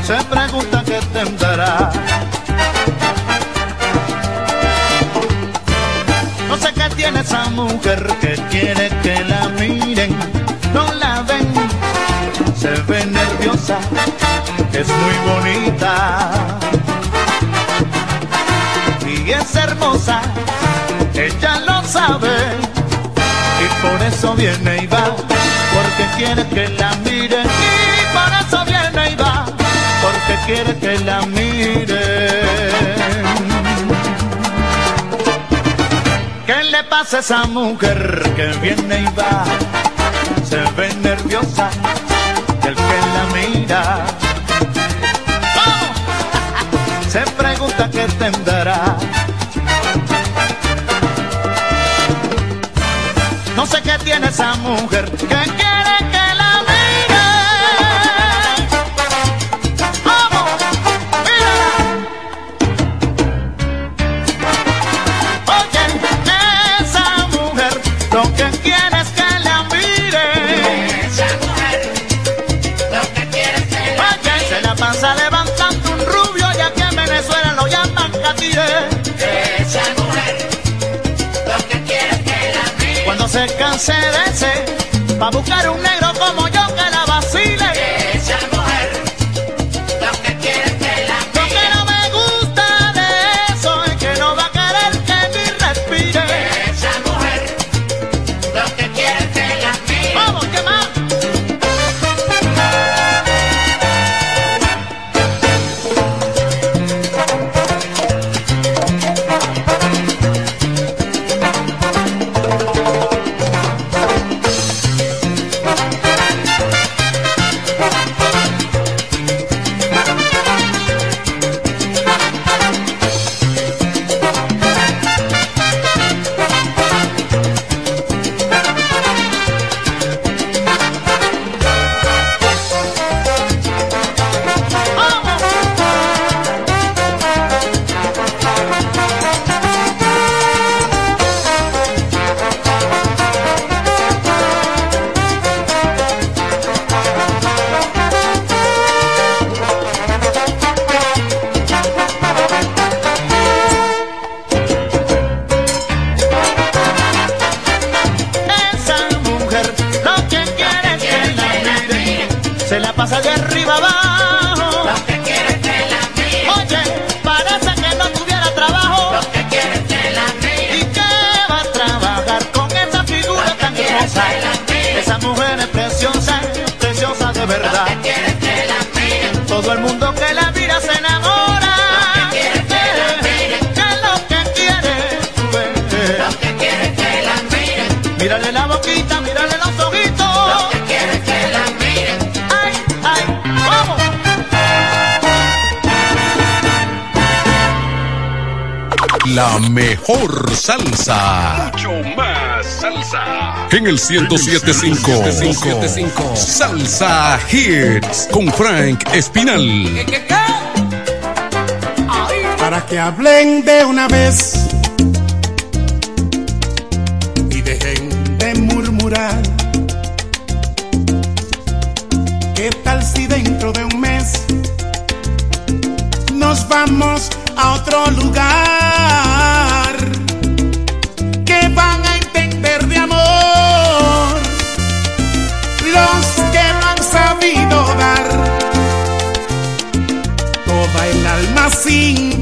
Se pregunta qué tendrá. No sé qué tiene esa mujer que quiere que la miren. No la ven, se ve nerviosa, es muy bonita y es hermosa, ella lo sabe y por eso viene y va, porque quiere que la miren y por eso viene y va, porque quiere que la miren. ¿Qué le pasa a esa mujer que viene y va? Se ve nerviosa, el que la mira No sé qué tiene esa mujer que se canse de ese, va a buscar un negro como yo En el 1075. Salsa Hits. Con Frank Espinal. Para que hablen de una vez y dejen de murmurar. ¿Qué tal si dentro de un mes nos vamos a otro lugar? Sin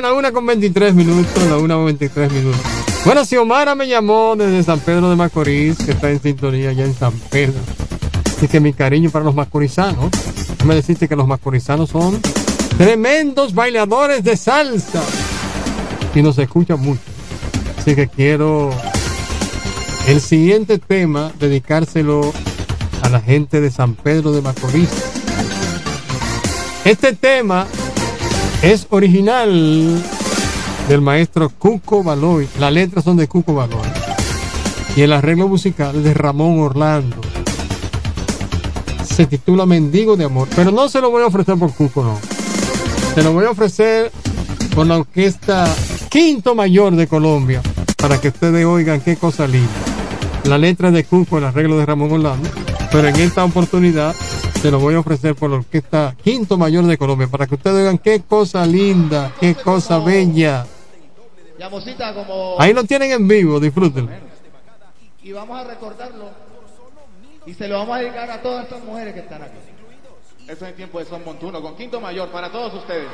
en la 1 con 23 minutos, la 1 con 23 minutos. Bueno, Xiomara me llamó desde San Pedro de Macorís, que está en sintonía ya en San Pedro. Así que mi cariño para los macorizanos. Me deciste que los macorizanos son tremendos bailadores de salsa. Y nos escuchan mucho. Así que quiero el siguiente tema dedicárselo a la gente de San Pedro de Macorís. Este tema es original del maestro Cuco Baloy. Las letras son de Cuco Baloy. Y el arreglo musical de Ramón Orlando. Se titula Mendigo de Amor. Pero no se lo voy a ofrecer por Cuco, no. Se lo voy a ofrecer por la orquesta Quinto Mayor de Colombia. Para que ustedes oigan qué cosa linda. La letra de Cuco, el arreglo de Ramón Orlando. Pero en esta oportunidad se lo voy a ofrecer por la orquesta Quinto Mayor de Colombia. Para que ustedes oigan qué cosa linda, qué cosa bella. Llamosita como... Ahí lo tienen en vivo, disfrútenlo. Y vamos a recordarlo. Y se lo vamos a dedicar a todas estas mujeres que están aquí. Eso es el tiempo de Son Montuno, con Quinto Mayor, para todos ustedes.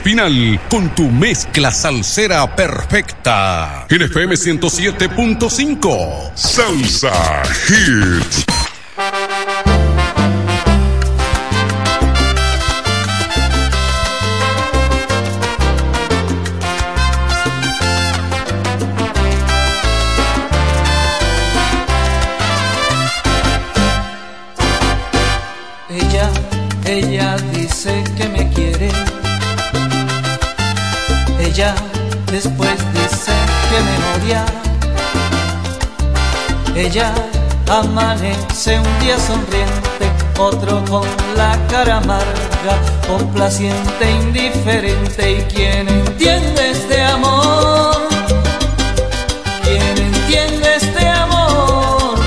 Espinal con tu mezcla salsera perfecta. En FM 107.5. Salsa Hits. Ella amanece un día sonriente, otro con la cara amarga, complaciente, indiferente. ¿Y quién entiende este amor? ¿Quién entiende este amor?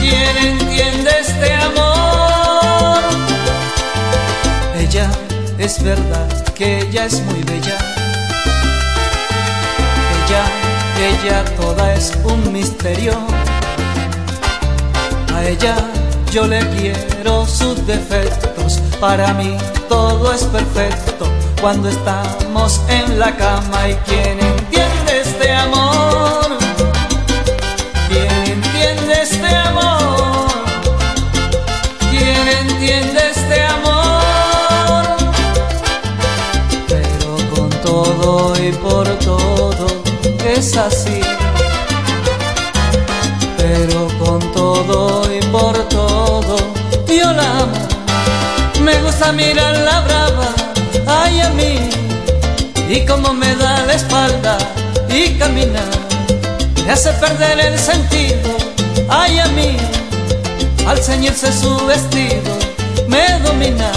¿Quién entiende este amor? Ella es verdad que ella es muy bella. Ella toda es un misterio. A ella yo le quiero sus defectos. Para mí todo es perfecto cuando estamos en la cama. ¿Y quién entiende este amor? Mirar la brava, ay a mí, y como me da la espalda y caminar, me hace perder el sentido, ay a mí, al ceñirse su vestido, me domina.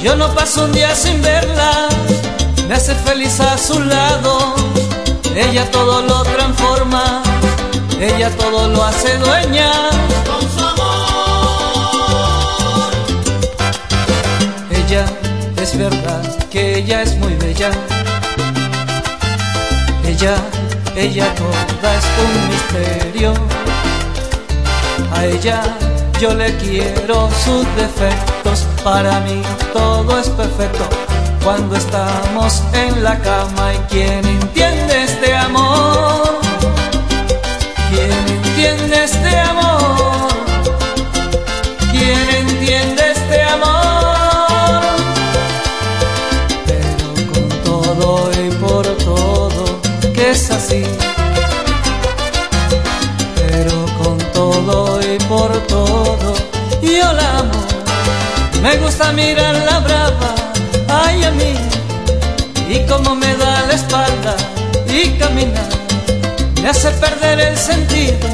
Yo no paso un día sin verla, me hace feliz a su lado, ella todo lo transforma, ella todo lo hace dueña. Con su amor. Ella es verdad que ella es muy bella. Ella, ella toda es un misterio. A ella yo le quiero sus defectos. Para mí todo es perfecto cuando estamos en la cama. ¿Y quién entiende este Me gusta mirar la brava, ay a mí, y como me da la espalda y caminar, me hace perder el sentido,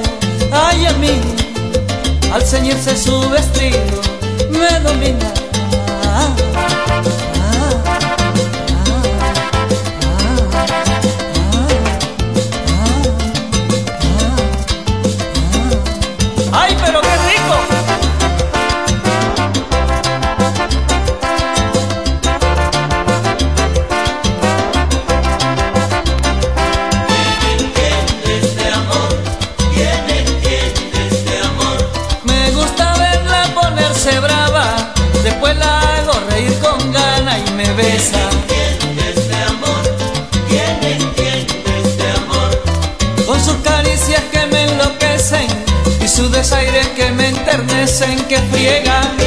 ay a mí, al ceñirse su vestido, me domina. Enternecen, que friegan.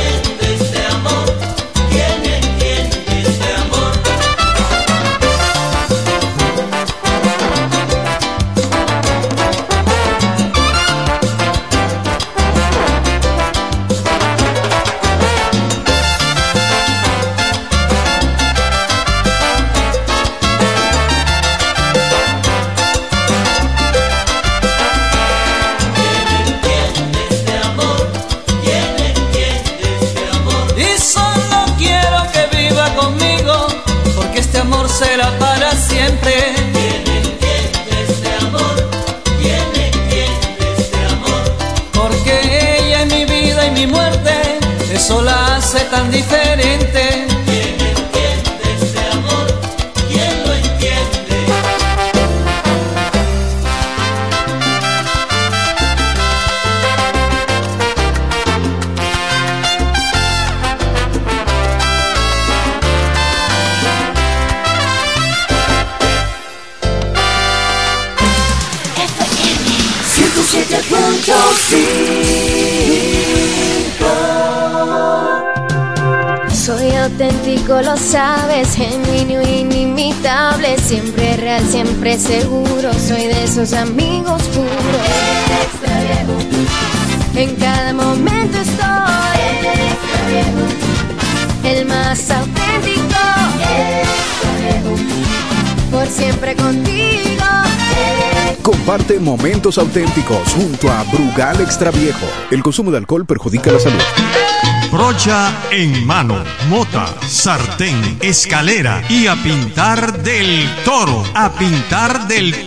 Seguro. Soy de esos amigos puros. En cada momento estoy. El más auténtico. Por siempre contigo. Comparte momentos auténticos junto a Brugal Extra Viejo. El consumo de alcohol perjudica la salud. Brocha en mano, mota, sartén, escalera y a pintar del toro. A pintar del toro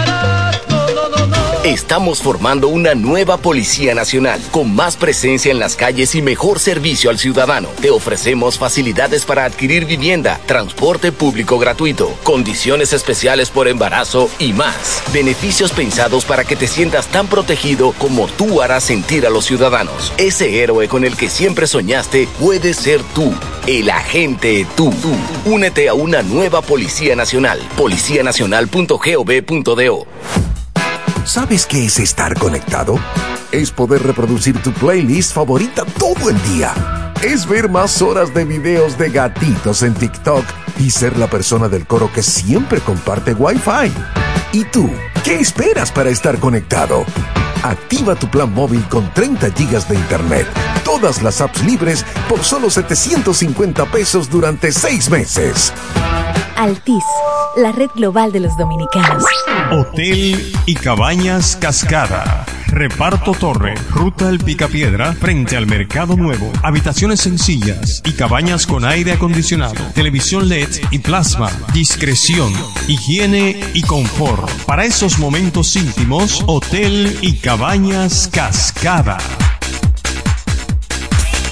Estamos formando una nueva Policía Nacional, con más presencia en las calles y mejor servicio al ciudadano. Te ofrecemos facilidades para adquirir vivienda, transporte público gratuito, condiciones especiales por embarazo y más. Beneficios pensados para que te sientas tan protegido como tú harás sentir a los ciudadanos. Ese héroe con el que siempre soñaste puede ser tú. El agente tú. tú. Únete a una nueva Policía Nacional. Policianacional.gov.do. ¿Sabes qué es estar conectado? Es poder reproducir tu playlist favorita todo el día. Es ver más horas de videos de gatitos en TikTok y ser la persona del coro que siempre comparte Wi-Fi. ¿Y tú? ¿Qué esperas para estar conectado? Activa tu plan móvil con 30 gigas de internet, todas las apps libres por solo 750 pesos durante 6 meses. Altis, la red global de los dominicanos. Hotel y Cabañas Cascada. Reparto Torre, Ruta El Picapiedra, frente al Mercado Nuevo. Habitaciones sencillas y cabañas con aire acondicionado, televisión LED y plasma. Discreción, higiene y confort. Para esos momentos íntimos, Hotel y Cabañas Cascada.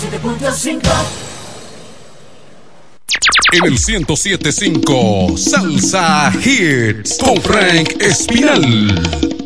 107.5 En el 1075 Salsa Hits con Frank Espinal.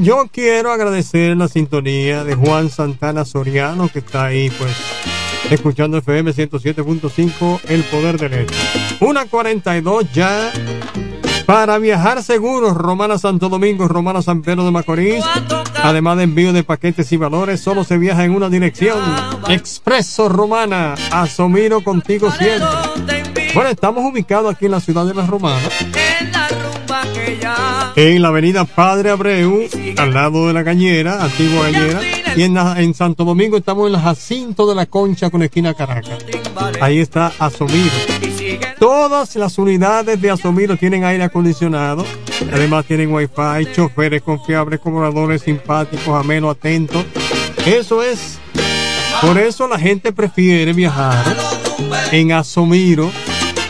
Yo quiero agradecer la sintonía de Juan Santana Soriano, que está ahí, pues, escuchando FM 107.5, El Poder del Este. Una 42 ya. Para viajar seguro, Romana Santo Domingo, Romana San Pedro de Macorís. Además de envío de paquetes y valores, solo se viaja en una dirección. Expreso Romana, Asomiro contigo siempre. Bueno, estamos ubicados aquí en la ciudad de La Romana. En la avenida Padre Abreu, al lado de la cañera, antigua cañera. Y en, la- en Santo Domingo estamos en la Jacinto de la Concha con esquina Caracas. Ahí está Asomiro. Todas las unidades de Asomiro tienen aire acondicionado. Además tienen wifi, choferes confiables, cobradores simpáticos, amenos, atentos. Eso es. Por eso la gente prefiere viajar en Asomiro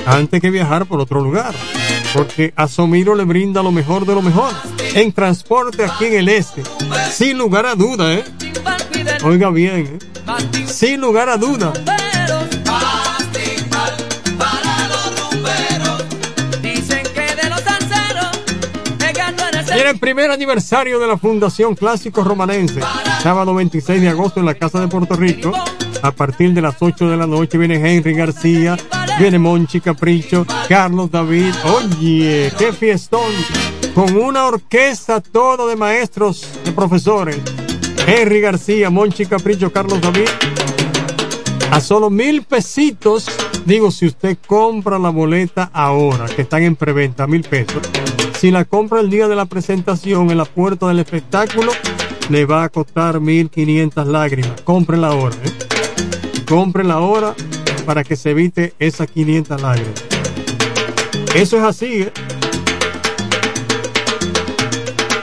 antes que viajar por otro lugar. Porque Asomiro le brinda lo mejor de lo mejor. En transporte aquí en el este. Sin lugar a duda, ¿eh? Oiga bien, ¿eh? Sin lugar a duda. Eres Tiene el primer aniversario de la Fundación Clásico Romanense. Sábado 26 de agosto en la Casa de Puerto Rico. A partir de las 8 de la noche viene Henry García, viene Monchi Capricho, Carlos David. Oye, qué fiestón. Con una orquesta todo de maestros, de profesores. Henry García, Monchi Capricho, Carlos David. A solo mil pesitos. Digo, si usted compra la boleta ahora, que están en preventa, mil pesos. Si la compra el día de la presentación en la puerta del espectáculo, le va a costar 1500 lágrimas. Cómprenla ahora, ¿eh? Cómprenla ahora para que se evite esas 500 lágrimas. Eso es así, ¿eh?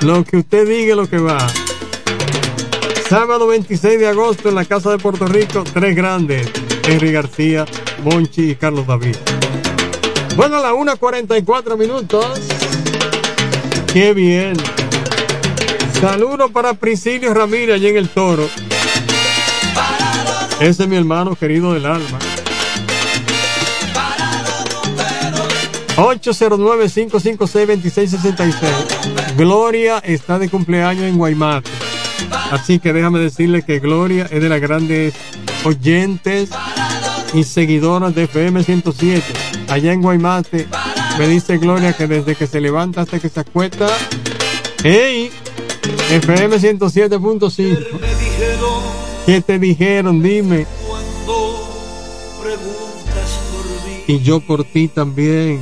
Lo que usted diga es lo que va. Sábado 26 de agosto en la Casa de Puerto Rico, tres grandes. Henry García, Monchi y Carlos David. Bueno, a la 1.44 minutos. Qué bien. Saludo para Priscilio Ramírez allí en el toro. Ese es mi hermano querido del alma. 809-556-2666. Gloria está de cumpleaños en Guaymate. Así que déjame decirle que Gloria es de las grandes oyentes y seguidoras de FM 107. Allá en Guaymate me dice Gloria que desde que se levanta hasta que se acuesta, ¡Hey! FM 107.5. ¿Qué te dijeron? Dime. Y yo por ti también.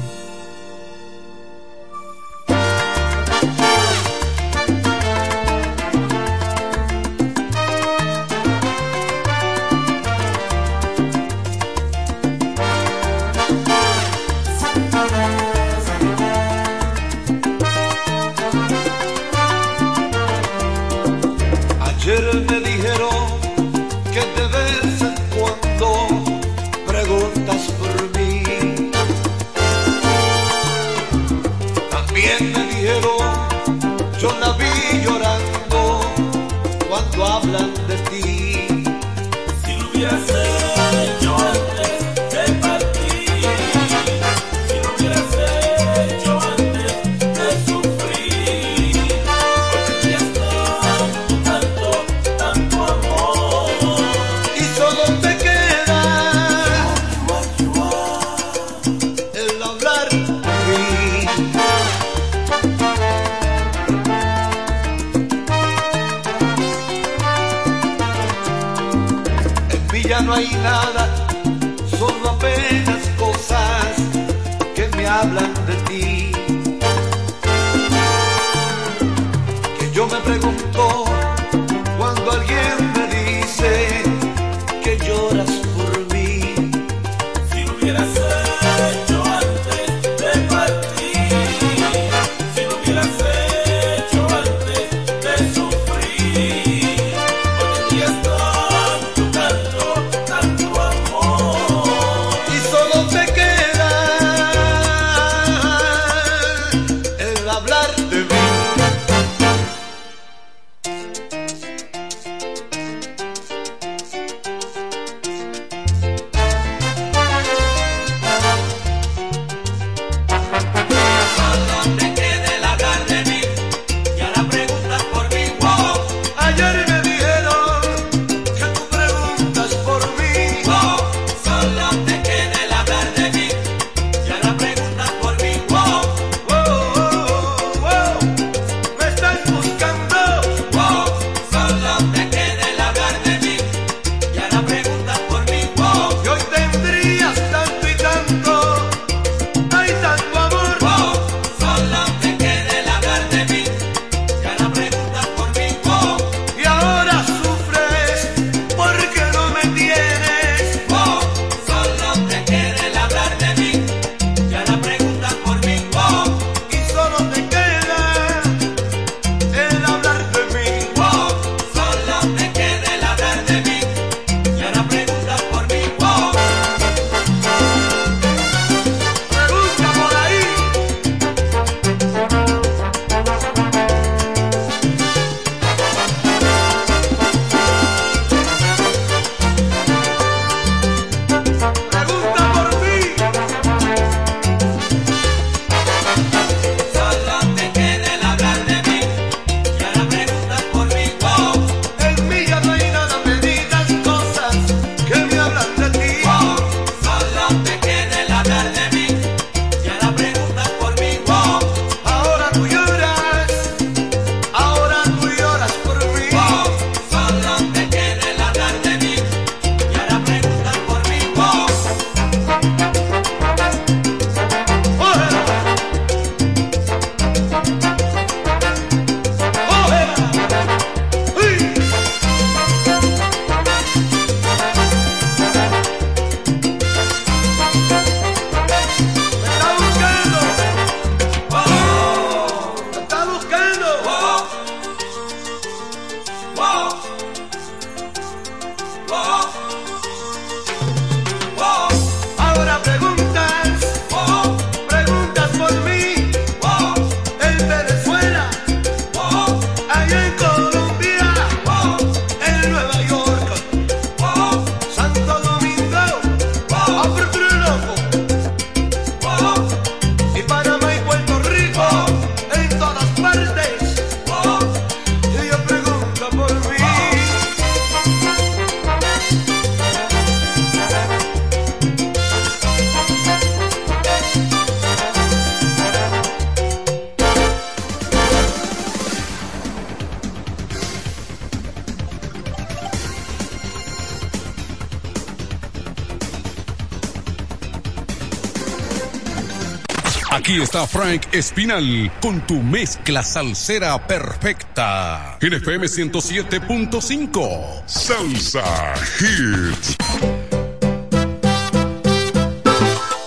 Mike Espinal con tu mezcla salsera perfecta. En FM 107.5. Salsa Hits.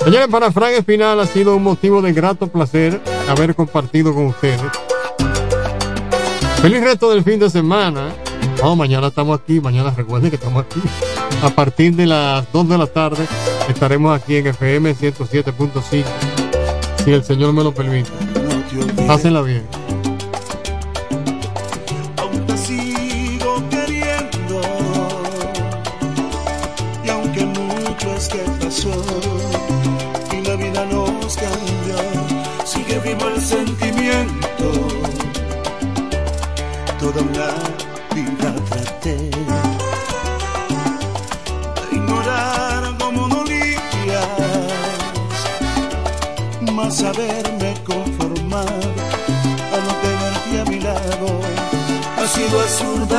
Señores, para Frank Espinal ha sido un motivo de grato placer haber compartido con ustedes. Feliz resto del fin de semana. No, mañana estamos aquí, mañana recuerden que estamos aquí. A partir de las 2 de la tarde estaremos aquí en FM 107.5 si el Señor me lo permite. Hácenla bien. sido azul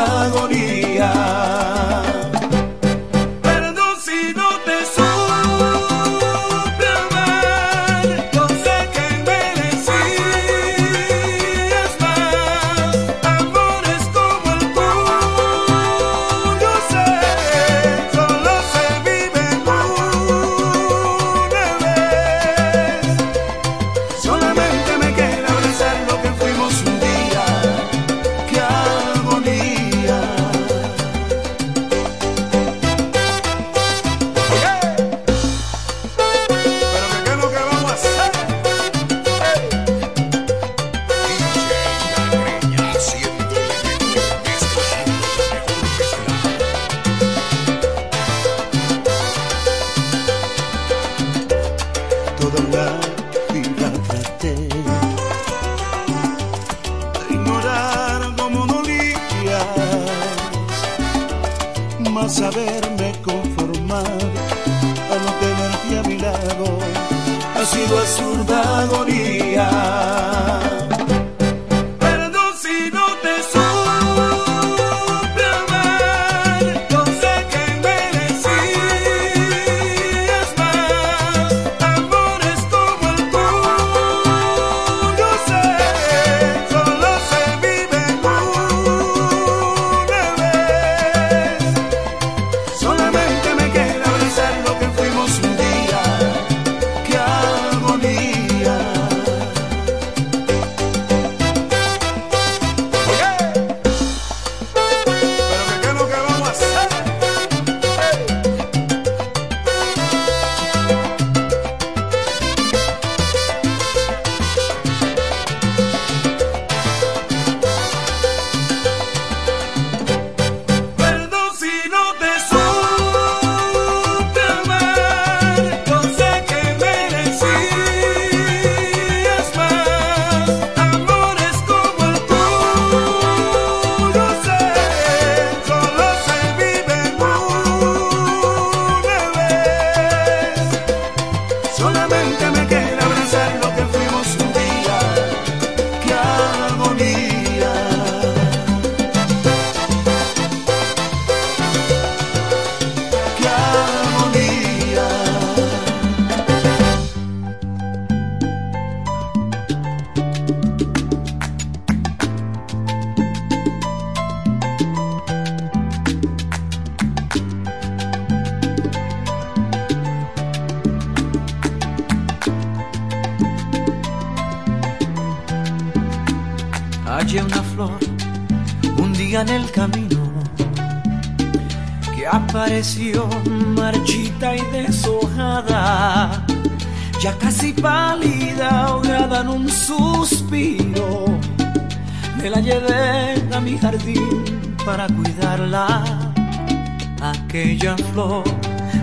bella flor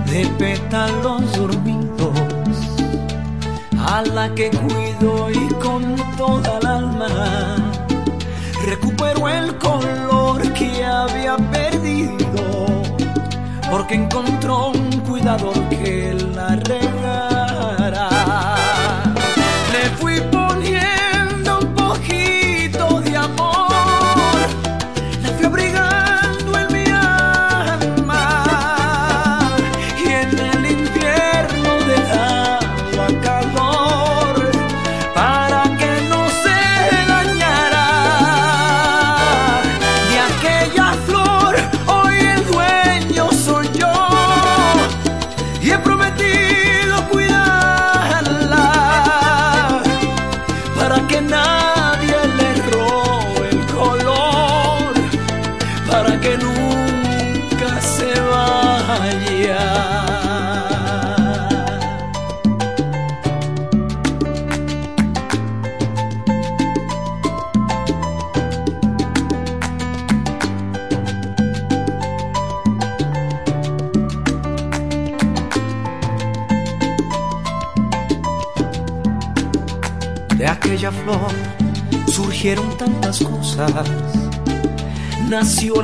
de pétalo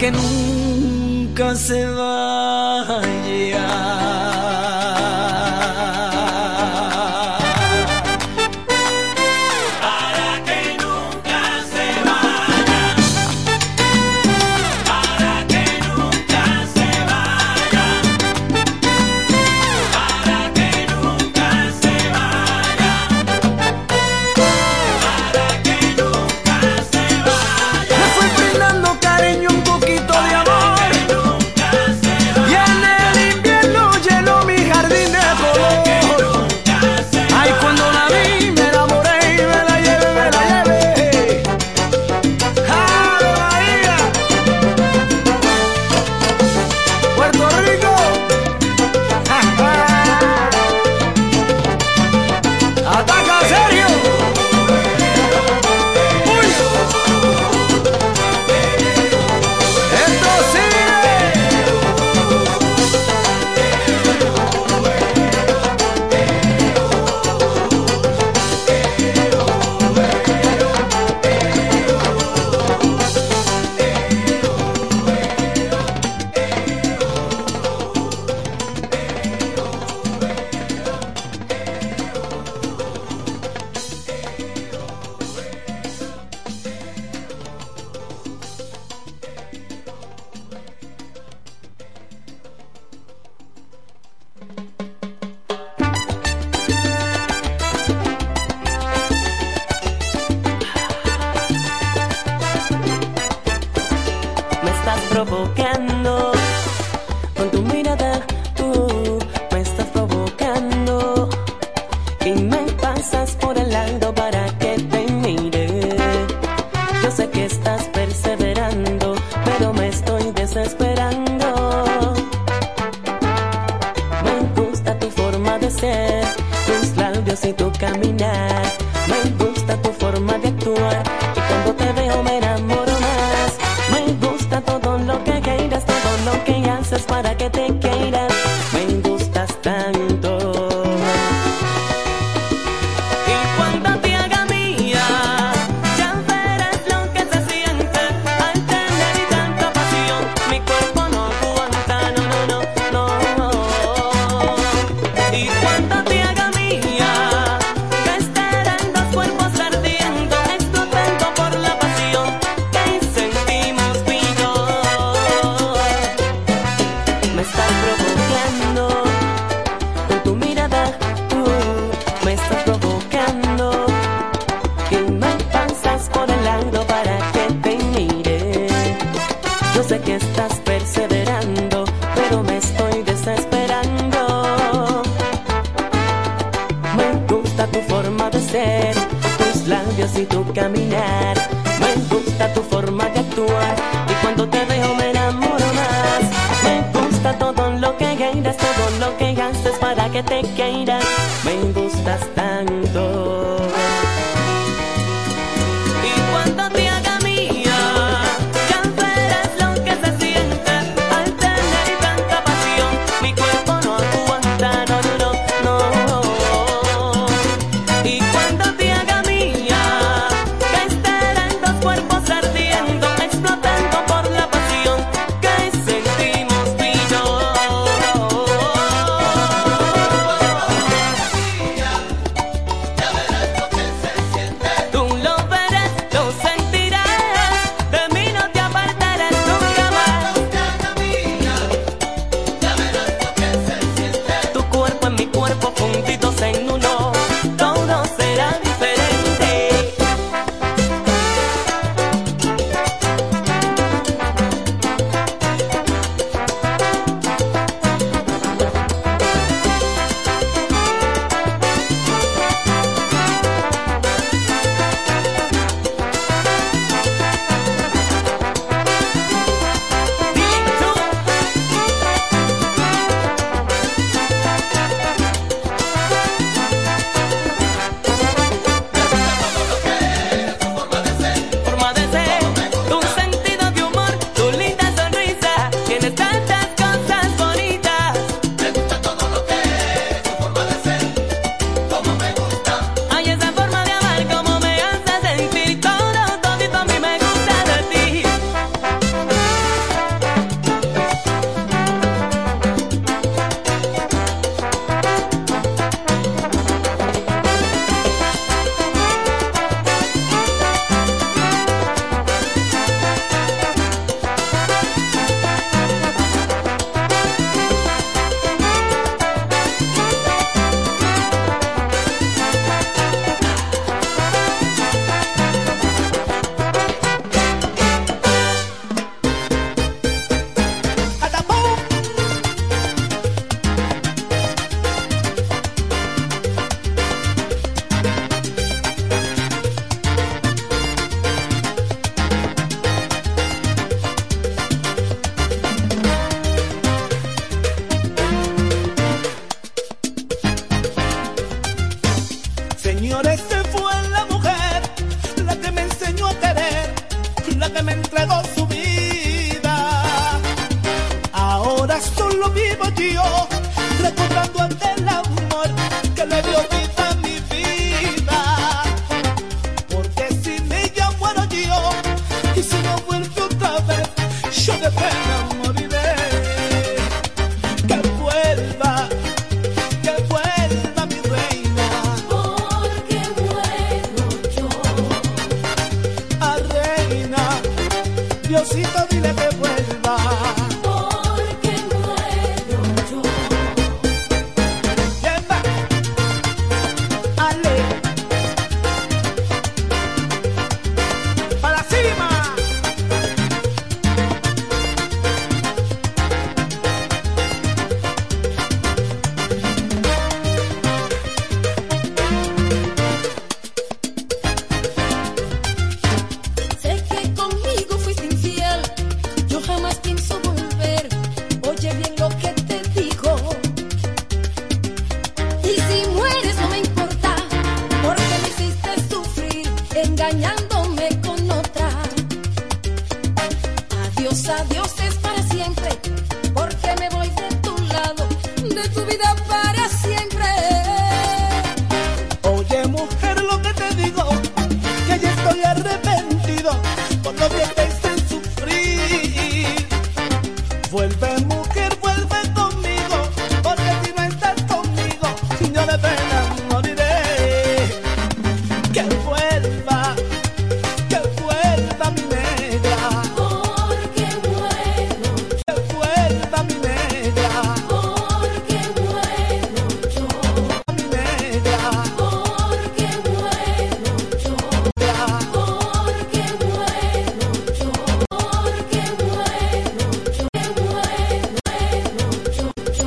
que nunca se va.